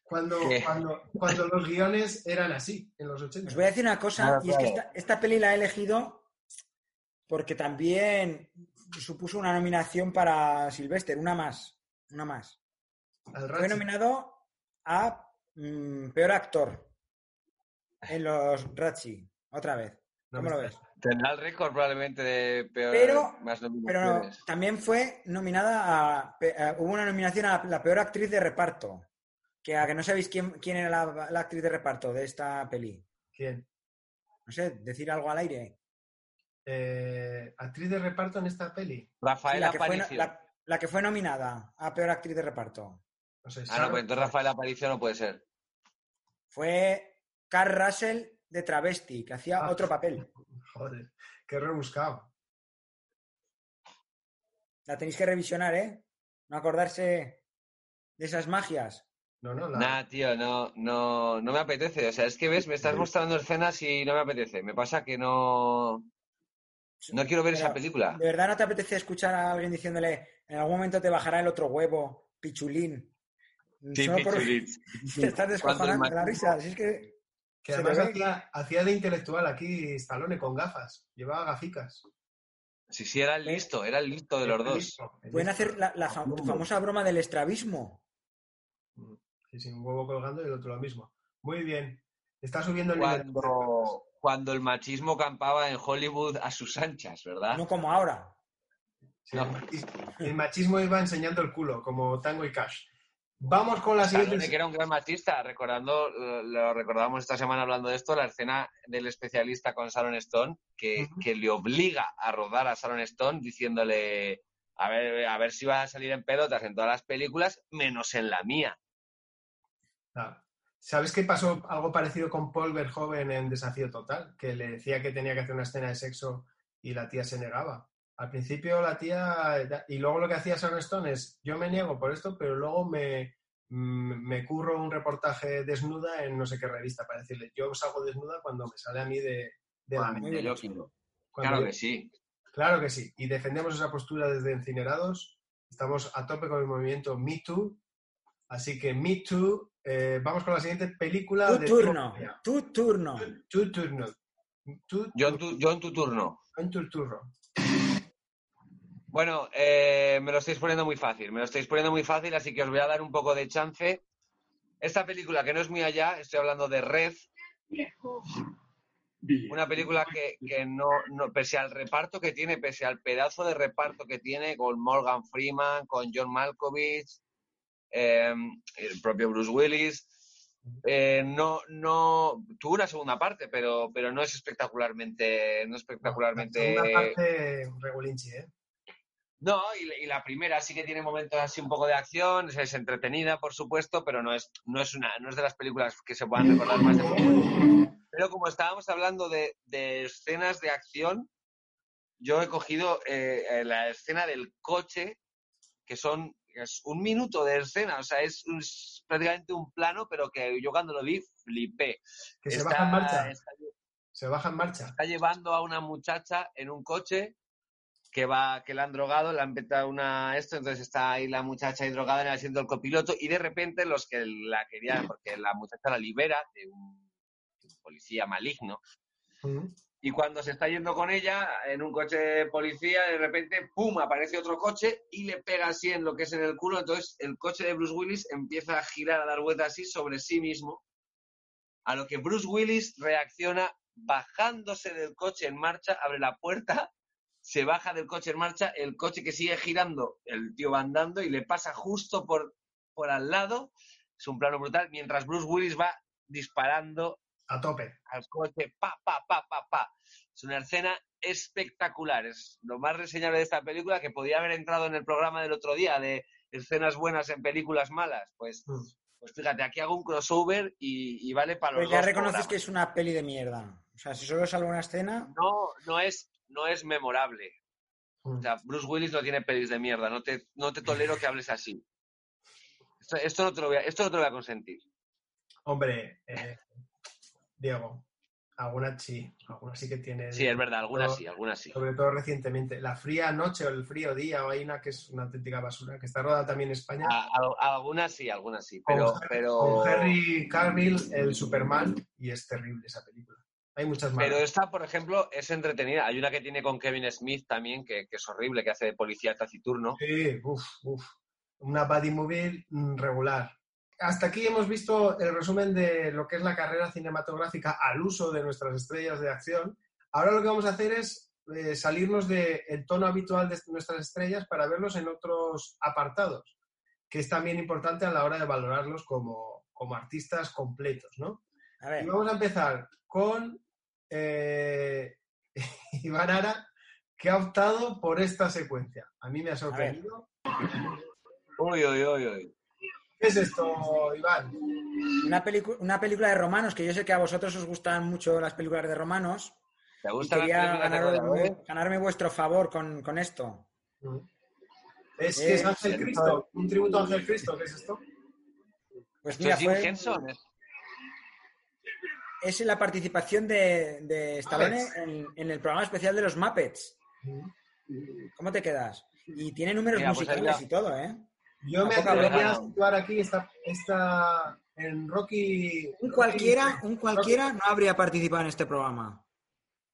cuando, cuando, cuando los guiones eran así, en los 80. Os voy a decir una cosa, Claro, y es que esta, esta peli la he elegido porque también supuso una nominación para Sylvester, una más, una más. Al Fue nominado a mm, peor actor en los Razzie, otra vez. No ¿Cómo me lo ves? Tendrá el récord probablemente de peor, Pero- más Pero también fue nominada a, pe- a- hubo una nominación a la peor actriz de reparto. Que a que no sabéis quién, quién era la, la actriz de reparto de esta peli. ¿Quién? No sé, decir algo al aire. Eh, actriz de reparto en esta peli. Sí, Rafaela la, que fue, no- Aparicio. la- la que fue nominada a peor actriz de reparto. No sé, Ah, no, pues entonces Rafaela Aparicio no puede ser. Fue Carl Russell de travesti, que hacía Ah. otro papel. Joder, qué rebuscado. La tenéis que revisionar, ¿eh? No acordarse de esas magias. No, no, la... Nah, tío, no, no, no me apetece. O sea, es que ves, me estás mostrando escenas y no me apetece. Me pasa que no. No quiero ver Pero, esa película. ¿De verdad no te apetece escuchar a alguien diciéndole en algún momento te bajará el otro huevo, pichulín? Sí, Solo por- Pichulín. Te estás descojonando la risa. Si es que Que se además hacía, hacía de intelectual aquí Stallone con gafas. Llevaba gaficas. Sí, sí, era el listo, era el listo de los dos. Listo, Pueden hacer la, la fam- famosa broma del estrabismo. Sí, sí, un huevo colgando y el otro lo mismo. Muy bien. Está subiendo el nivel. Cuando, cuando el machismo campaba en Hollywood a sus anchas, ¿verdad? No como ahora. Sí, el machismo- el machismo iba enseñando el culo, como Tango y Cash. Vamos con la Stallone, siguiente. que era un gran machista, recordando, lo, recordamos esta semana hablando de esto, la escena del especialista con Sharon Stone, que, que le obliga a rodar a Sharon Stone diciéndole a ver, a ver si vas a salir en pelotas en todas las películas, menos en la mía. Ah, ¿Sabes qué pasó algo parecido con Paul Verhoeven en Desafío Total? Que le decía que tenía que hacer una escena de sexo y la tía se negaba. Al principio la tía... Y luego lo que hacía Sharon Stone es, yo me niego por esto, pero luego me, me curro un reportaje desnuda en no sé qué revista para decirle, yo salgo desnuda cuando me sale a mí de, de la mente. Claro yo- que sí. Claro que sí. Y defendemos esa postura desde Encinerados. Estamos a tope con el movimiento Me Too. Así que Me Too. Eh, vamos con la siguiente película Tu de turno. Tu turno. Tu turno. Tu, Yo en tu, yo en tu turno. en tu turno. Bueno, eh, me lo estáis poniendo muy fácil, me lo estáis poniendo muy fácil, así que os voy a dar un poco de chance. Esta película que no es muy allá, estoy hablando de Red, una película que, que no, no, pese al reparto que tiene, pese al pedazo de reparto que tiene con Morgan Freeman, con John Malkovich, eh, el propio Bruce Willis, eh, no, no tuvo una segunda parte, pero, pero no es espectacularmente, no es espectacularmente. Una parte regulinchi, ¿eh? No, y, la- y la primera sí que tiene momentos así un poco de acción, es, entretenida, por supuesto, pero no es, no es una, no es de las películas que se puedan recordar más de forma. Pero como estábamos hablando de, de escenas de acción, yo he cogido eh, la escena del coche, que son es un minuto de escena, o sea, es, un- es prácticamente un plano, pero que yo cuando lo vi flipé. Que se baja en marcha. está- Se baja en marcha. está llevando a una muchacha en un coche que va que la han drogado, le han metido una esto, entonces está ahí la muchacha ahí drogada en el asiento del copiloto y de repente los que la querían, porque la muchacha la libera de un policía maligno y cuando se está yendo con ella en un coche de policía, de repente, ¡pum!, aparece otro coche y le pega así en lo que es en el culo. Entonces el coche de Bruce Willis empieza a girar, a dar vueltas así sobre sí mismo. A lo que Bruce Willis reacciona bajándose del coche en marcha, abre la puerta, se baja del coche en marcha, el coche que sigue girando, el tío va andando y le pasa justo por, por al lado. Es un plano brutal, mientras Bruce Willis va disparando A tope. al coche, pa, pa, pa, pa, pa. Es una escena espectacular. Es lo más reseñable de esta película que podía haber entrado en el programa del otro día de escenas buenas en películas malas. Pues, pues fíjate, aquí hago un crossover y, y vale para los Pues ya dos reconoces programas. que es una peli de mierda. O sea, si solo sale una escena, No, no es, no es memorable. O sea, Bruce Willis no tiene pelis de mierda. No te, no te tolero que hables así. Esto, esto no te lo voy a, esto no te lo voy a consentir. Hombre, eh, Diego, alguna sí, alguna sí que tiene. Sí, es verdad, algunas sí, algunas sí. Sobre todo recientemente. La fría noche o el frío día, o hay una que es una auténtica basura, que está rodada también en España. A- a- algunas sí, algunas sí. Pero, con, pero... con Henry Cavill, el Superman, y es terrible esa película. Hay muchas más. Pero esta, por ejemplo, es entretenida. Hay una que tiene con Kevin Smith también, que, que es horrible, que hace de policía taciturno. Sí, uff, uff. Una buddy movie regular. Hasta aquí hemos visto el resumen de lo que es la carrera cinematográfica al uso de nuestras estrellas de acción. Ahora lo que vamos a hacer es eh, salirnos del tono habitual de nuestras estrellas para verlos en otros apartados, que es también importante a la hora de valorarlos como, como artistas completos, ¿no? A ver, Y vamos a empezar con eh, Iván Ara, que ha optado por esta secuencia. A mí me ha sorprendido. Uy, uy, uy, uy. ¿Qué es esto, Iván? una, una película de romanos, que yo sé que a vosotros os gustan mucho las películas de romanos. ¿Te Y las quería de ganarme, vuestro favor con, con esto. Es Eh, que es Ángel. Cristo, un tributo a Ángel Cristo, ¿qué es esto? Pues mira, Jim fue-. ¿eh? es la participación de, de Stallone en, en el programa especial de los Muppets. ¿Cómo te quedas? Y tiene números Mira, pues musicales y todo, ¿eh? Yo me atrevería a situar aquí esta, esta en Rocky. Un Rocky- cualquiera, un cualquiera no habría participado en este programa.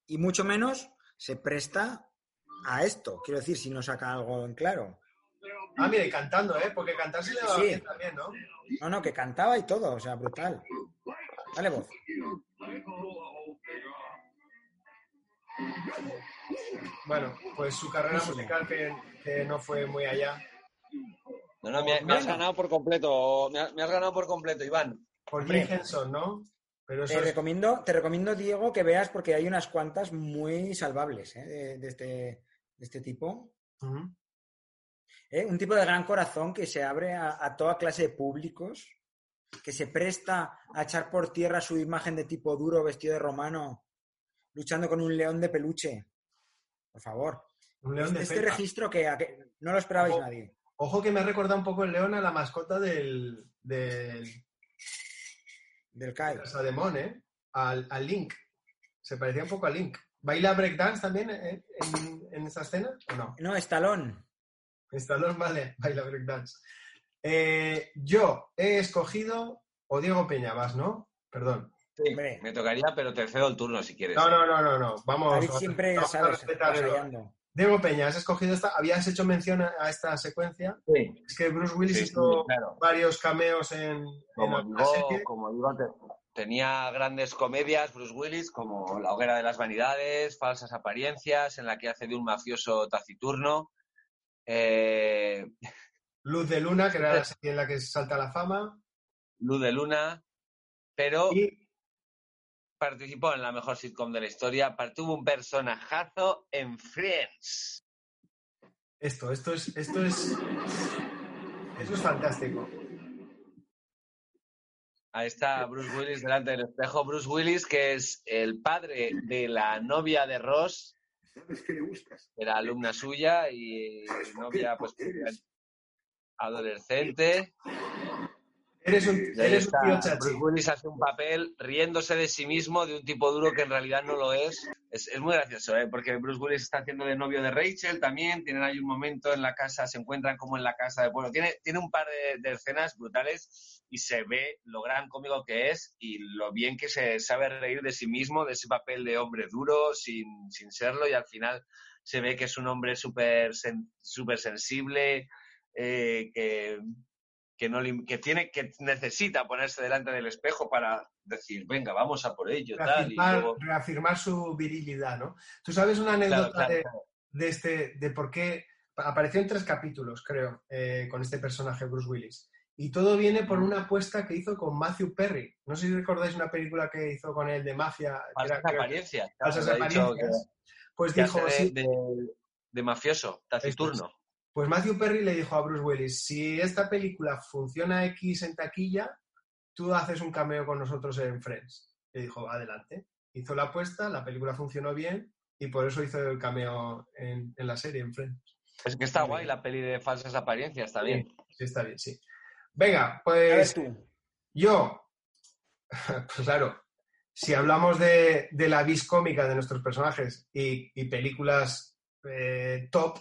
Y mucho menos se presta a esto. Quiero decir, si no saca algo en claro. Ah, mira, y cantando, ¿eh? Porque cantar se le va Sí. bien también, ¿no? No, no, que cantaba y todo, o sea, brutal. Dale voz. Bueno, pues su carrera musical que, que no fue muy allá. No, no, me, me has ganado por completo. Me has, me has ganado por completo, Iván. Jim Henson, ¿no? Pero Te es- recomiendo, te recomiendo, Diego, que veas porque hay unas cuantas muy salvables ¿eh? de, de este, de este tipo. ¿eh? Un tipo de gran corazón que se abre a, a toda clase de públicos, que se presta a echar por tierra su imagen de tipo duro, vestido de romano, luchando con un león de peluche. Por favor. Un león de este registro que, a que no lo esperabais nadie. Ojo que me ha recordado un poco el león a la mascota del, del Del Kai. Casademón, ¿eh? Al, al Link. Se parecía un poco a Link. ¿Baila breakdance también eh, en, en esta escena o no? No, Estalón. Stallone, vale, baila breakdance. Eh, yo he escogido, o Diego Peña, vas, ¿no? Perdón. Hombre, Me tocaría, pero te cedo el turno si quieres. No, no, no, no, no. Vamos, David vamos- siempre, vamos a sabes, respetar orden. avasallando. Diego Peña, has escogido esta, habías hecho mención a esta secuencia. Sí. Es que Bruce Willis Sí, sí, hizo claro. varios cameos en, en Como la digo, serie. como digo, te- tenía grandes comedias, Bruce Willis, como La hoguera de las vanidades, Falsas apariencias, en la que hace de un mafioso taciturno. Eh, Luz de Luna, que era la serie en la que salta la fama. Luz de Luna, pero Y participó en la mejor sitcom de la historia, tuvo un personajazo en Friends. esto, esto es, esto es, esto es fantástico. Ahí está Bruce Willis delante del espejo. Bruce Willis, que es el padre de la novia de Ross, ¿Sabes que le gustas? era alumna suya y novia, pues, adolescente. Eres un, eres un tío chachi. Bruce Willis hace un papel riéndose de sí mismo, de un tipo duro que en realidad no lo es. Es, es muy gracioso, ¿eh? porque Bruce Willis está haciendo de novio de Rachel también. Tienen ahí un momento en la casa, se encuentran como en la casa de pueblo. Tiene, tiene un par de, de escenas brutales y se ve lo gran cómico que es y lo bien que se sabe reír de sí mismo, de ese papel de hombre duro sin, sin serlo. Y al final se ve que es un hombre súper sen- sensible, eh, que, que no que tiene que necesita ponerse delante del espejo para decir venga vamos a por ello tal y reafirmar, luego reafirmar su virilidad, ¿no? Tú sabes una anécdota claro, de, claro. de este, de por qué apareció en tres capítulos, creo, eh, con este personaje Bruce Willis. Y todo viene por una apuesta que hizo con Matthew Perry. No sé si recordáis una película que hizo con él de mafia. falsas apariencias Falsas apariencias. Pues dijo, de, sí, de- de mafioso taciturno Pues Matthew Perry le dijo a Bruce Willis, si esta película funciona X en taquilla, tú haces un cameo con nosotros en Friends. Le dijo, adelante. Hizo la apuesta, la película funcionó bien y por eso hizo el cameo en, en la serie, en Friends. es que está guay la peli de falsas apariencias también Sí, está bien, sí. Venga, pues tú. yo, pues claro, si hablamos de, de la vis cómica de nuestros personajes y, y películas eh, top,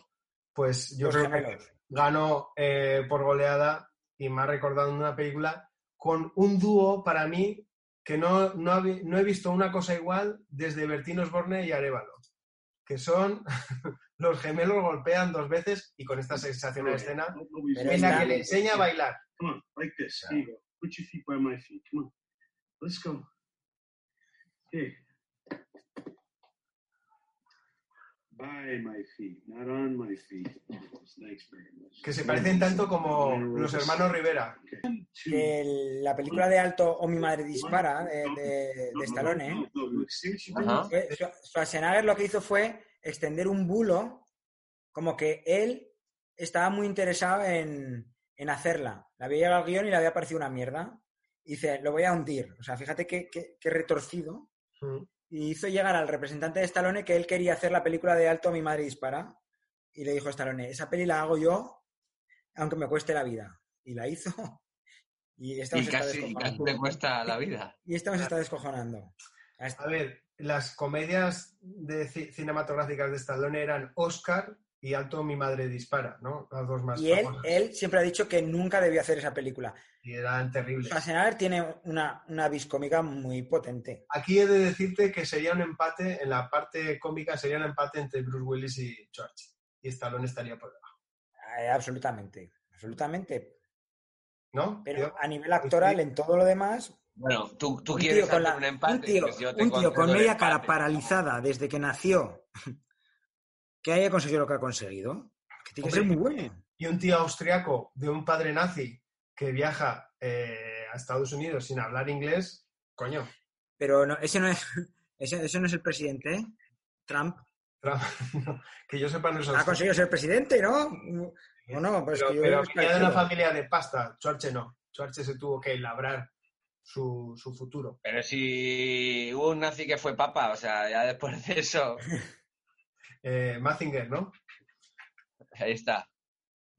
pues yo Los creo que ganó eh, por goleada y me ha recordado una película con un dúo para mí que no, no, no he visto una cosa igual desde Bertín Osborne y Arevalo, que son los gemelos golpean dos veces y con esta sensacional escena Pero en la que le enseña a bailar. Come on, like this. Here you go. Put your feet by my feet. Come on. Let's go. By my feet, not on my feet. Thanks very much. Que se parecen tanto como los hermanos Rivera. El- la película de Alto o Mi Madre Dispara, de, de, de Stallone, Ajá. fue- Schwa- Schwarzenegger lo que hizo fue extender un bulo como que él estaba muy interesado en, en hacerla. Le había llegado al guion y le había parecido una mierda. Y dice, lo voy a hundir. O sea, fíjate qué, qué- qué retorcido. Mm. Y hizo llegar al representante de Stallone que él quería hacer la película de Alto Mi Madre Dispara. Y le dijo a Stallone, esa peli la hago yo, aunque me cueste la vida. Y la hizo. Y esta Y casi, casi le cuesta la vida. Y esta nos está descojonando. A ver, las comedias de ci- cinematográficas de Stallone eran Oscar y Alto mi madre dispara, ¿no? Las dos más Y él, él siempre ha dicho que nunca debió hacer esa película. Y eran terribles. Schwarzenegger tiene una, una vis cómica muy potente. Aquí he de decirte que sería un empate, en la parte cómica sería un empate entre Bruce Willis y George. Y Stallone estaría por debajo, Eh, absolutamente, absolutamente. ¿no? Pero Tío? a nivel actoral, en todo lo demás, Bueno, tú, tú un quieres tío, con, hacer la- un empate. un tío, pues yo te un tío con media cara paralizada desde que nació, que haya conseguido lo que ha conseguido, que tiene que ser muy bueno. Y un tío austriaco de un padre nazi que viaja eh, a Estados Unidos sin hablar inglés, coño. Pero no, ese, no es, ese, ese no es el presidente, ¿eh? Trump. Trump, no, que yo sepa no es Ha conseguido ser presidente, ¿no? ¿O no? Pues pero que yo pero venía de una familia de pasta. Schwarze no. Schwarze se tuvo que labrar su, su futuro. Pero si hubo un nazi que fue papa, o sea, ya después de eso, Eh, Mazinger, ¿no? ahí está.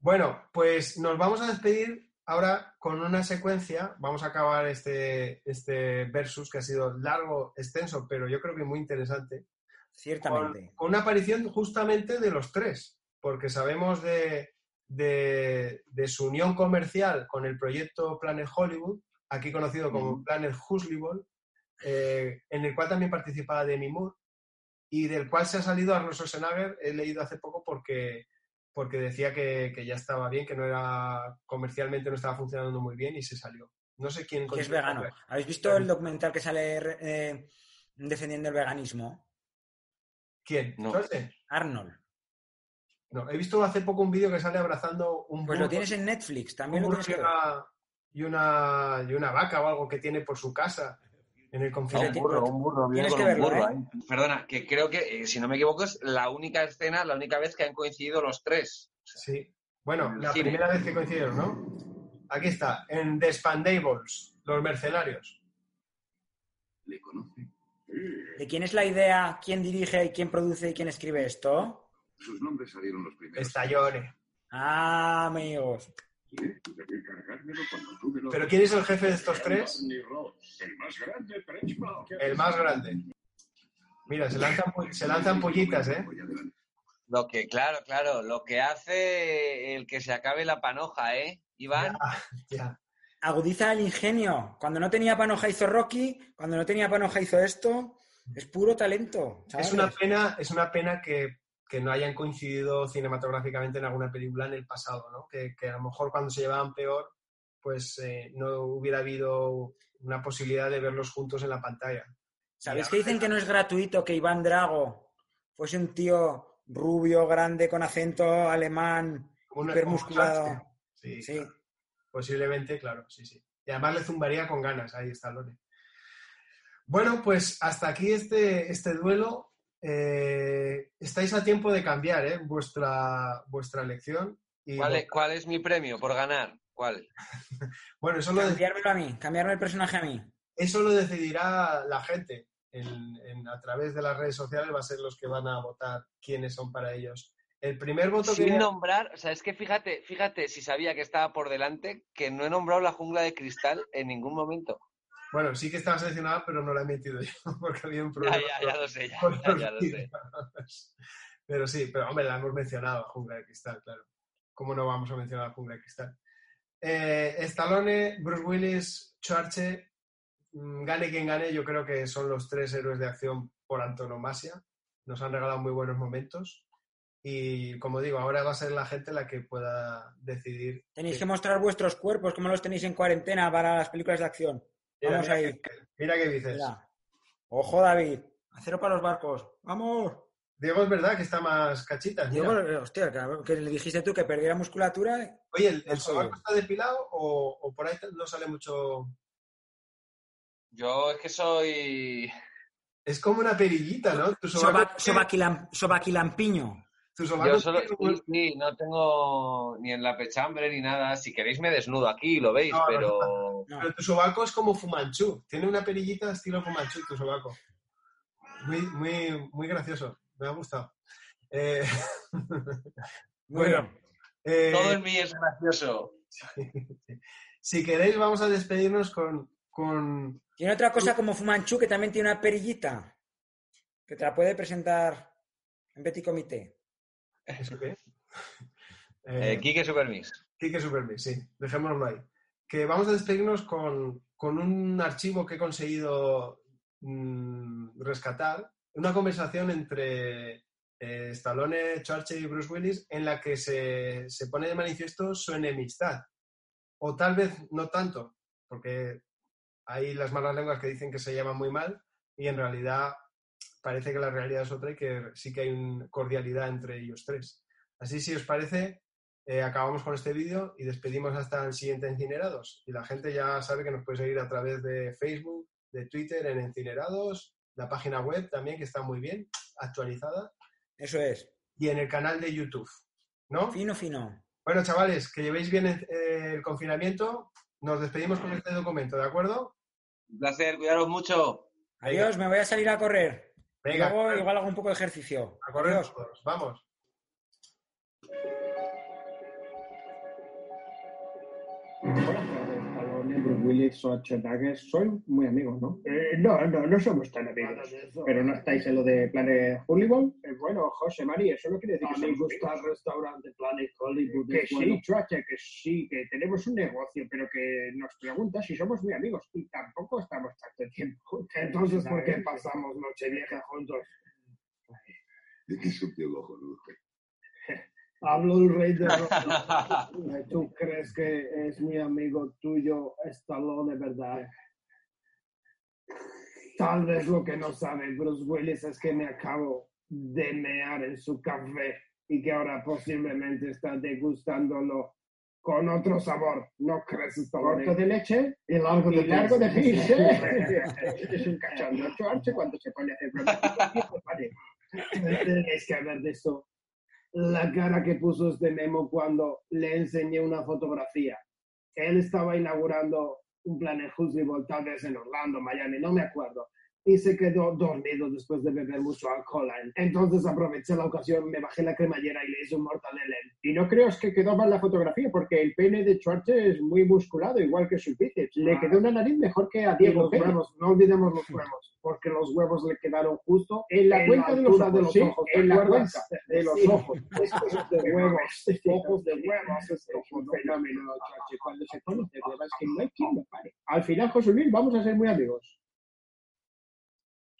Bueno, pues nos vamos a despedir ahora con una secuencia. Vamos a acabar este, este versus que ha sido largo, extenso, pero yo creo que muy interesante. Ciertamente. Con, con una aparición justamente de los tres, porque sabemos de, de- de su unión comercial con el proyecto Planet Hollywood, aquí conocido como Ujú. Planet eh, en el cual también participaba Demi Moore y del cual se ha salido Arnold Schwarzenegger, he leído hace poco porque, porque decía que, que ya estaba bien, que no era comercialmente no estaba funcionando muy bien y se salió. No sé quién que es vegano. ¿Habéis visto el documental que sale eh, defendiendo el veganismo? ¿Quién? Arnold. No, he visto hace poco un vídeo que sale abrazando un Pues lo tienes en Netflix, también un lo tienes una, y, una, y una vaca o algo que tiene por su casa en el A un confinamiento. burro, un burro, viene con un verlo, burro ¿eh? ahí. Perdona, que creo que, eh, si no me equivoco, es la única escena, la única vez que han coincidido los tres. Sí. Bueno, la cine. primera vez que coincidieron, ¿no? Aquí está, en The Spandables, Los Mercenarios. ¿Le conoce? ¿De quién es la idea, quién dirige, y quién produce y quién escribe esto? Sus nombres salieron los primeros. Stallone. Ah, amigos. ¿Pero quién es el jefe de estos tres? El más grande, Trenchmouth. El más grande. Mira, se lanzan, se lanzan pollitas, ¿eh? Lo que, claro, claro, lo que hace el que se acabe la panoja, ¿eh, Iván? Ya. Agudiza el ingenio. Cuando no tenía panoja hizo Rocky, cuando no tenía panoja hizo esto. Es puro talento. Es una pena, es una pena que, que no hayan coincidido cinematográficamente en alguna película en el pasado, ¿no? Que, que a lo mejor cuando se llevaban peor, pues eh, no hubiera habido una posibilidad de verlos juntos en la pantalla. ¿Sabéis que dicen que no es gratuito que Iván Drago fuese un tío rubio, grande, con acento alemán, Una- hipermusculado? Sí, Sí. claro. posiblemente, claro, sí, sí. Y además le zumbaría con ganas, ahí está Lone. Bueno, pues hasta aquí este, este duelo. Eh, estáis a tiempo de cambiar ¿eh? vuestra, vuestra elección. Y ¿Cuál es, cuál es mi premio por ganar? ¿Cuál? Bueno, eso lo, Cambiármelo a mí, cambiarme el personaje a mí. eso lo decidirá la gente. En- en- a través de las redes sociales va a ser los que van a votar quiénes son para ellos. El primer voto Sin que... nombrar, o sea, es que fíjate, fíjate si sabía que estaba por delante, que no he nombrado la jungla de cristal en ningún momento. Bueno, sí que estaba seleccionada, pero no la he metido yo, porque había un problema. Ya, ya, ya lo sé, ya, ya, lo sé. Pero sí, pero hombre, la hemos mencionado, Jungla de Cristal, claro. ¿Cómo no vamos a mencionar a Jungla de Cristal? Eh, Stallone, Bruce Willis, Schwarze, mm, gane quien gane, yo creo que son los tres héroes de acción por antonomasia. Nos han regalado muy buenos momentos. Y como digo, ahora va a ser la gente la que pueda decidir. Tenéis que mostrar vuestros cuerpos, como los tenéis en cuarentena para las películas de acción. Mira, Vamos mira ahí. que- mira qué dices. Mira. Ojo, David. Acero para los barcos. ¡Vamos! Diego es verdad que está más cachita. mira. Diego, eh, hostia, que le dijiste tú que perdiera musculatura. Oye, ¿el, el sobaco está depilado o, o por ahí no sale mucho? Yo es que soy. Es como una perillita, ¿no? Sobaco, Soba- sobaquilam- sobaquilampiño. Yo solo. Sí, sí, no tengo ni en la pechambre ni nada. Si queréis me desnudo aquí, lo veis, No, pero. No. Pero tu sobaco es como Fumanchu. Tiene una perillita estilo Fumanchu, tu sobaco. Muy, muy, muy gracioso. Me ha gustado. Eh, Bueno, eh, Todo en mí es gracioso. si queréis, vamos a despedirnos con, con Tiene otra cosa como Fumanchu que también tiene una perillita. Que te la puede presentar en Petit Comité. ¿Eso qué? Eh, Eh, Quique Supermix. Quique sí, dejémoslo ahí. Que vamos a despedirnos con, con un archivo que he conseguido mm, rescatar, una conversación entre eh, Stallone, Schwarzenegger y Bruce Willis en la que se, se pone de manifiesto su enemistad. O tal vez no tanto, porque hay las malas lenguas que dicen que se llaman muy mal y en realidad parece que la realidad es otra y que sí que hay una cordialidad entre ellos tres. Así, si os parece, eh, acabamos con este vídeo y despedimos hasta el siguiente Encinerados. Y la gente ya sabe que nos puede seguir a través de Facebook, de Twitter en Encinerados, la página web también, que está muy bien, actualizada, Eso es. y en el canal de YouTube. ¿No? Fino, fino. Bueno, chavales, que llevéis bien eh, el confinamiento. Nos despedimos con este documento, ¿de acuerdo? Un placer, cuidaros mucho. Adiós, me voy a salir a correr. Venga, Luego igual hago un poco de ejercicio. a correr Adiós. todos. Vamos. Hola, Willis, Schwarzenegger, soy muy amigos, ¿no? Eh, no, no, no somos tan amigos. ¿Pero no estáis en lo de Planet Hollywood? Eh, bueno, José Mari, eso no quiere decir que A mí somos gusta amigos. el restaurante Planet Hollywood. Que es sí. Schwarzenegger, que sí, que tenemos un negocio, pero que nos pregunta si somos muy amigos y tampoco estamos tanto tiempo juntos. Entonces, ¿por qué pasamos Nochevieja juntos? Qué sucio cojonudo. Hablo el rey de Roma. ¿Tú crees que es mi amigo tuyo, Stallone, verdad? Tal vez lo que no sabe Bruce Willis es que me acabo de mear en su café y que ahora posiblemente está degustándolo con otro sabor. ¿No crees, Stallone? Corto de leche y largo de y largo de pis. es un cachondo. Schwarzenegger cuando se pone a hacer bromas. Tienes que haber visto la cara que puso este Memo cuando le enseñé una fotografía. Él estaba inaugurando un Planet Hollywood, tal vez en Orlando, Miami, no me acuerdo. Y se quedó dormido después de beber mucho alcohol. Entonces aproveché la ocasión, me bajé la cremallera y le hice un mortadela. Y no creo que quedó mal la fotografía, porque el pene de Schwarzenegger es muy musculado, igual que su bíceps. Le quedó una nariz mejor que a Diego los huevos, no olvidemos los huevos, porque los huevos le quedaron justo En la cuenca de los altura ojos, sí, ¿te en la cuenca de los Sí. ojos. Ojos de huevos, ojos de Es huevos. un fenómeno. Cuando se de huevas, que no hay quien lo pare. Al final, José Luis, vamos a ser muy amigos.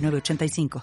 906985.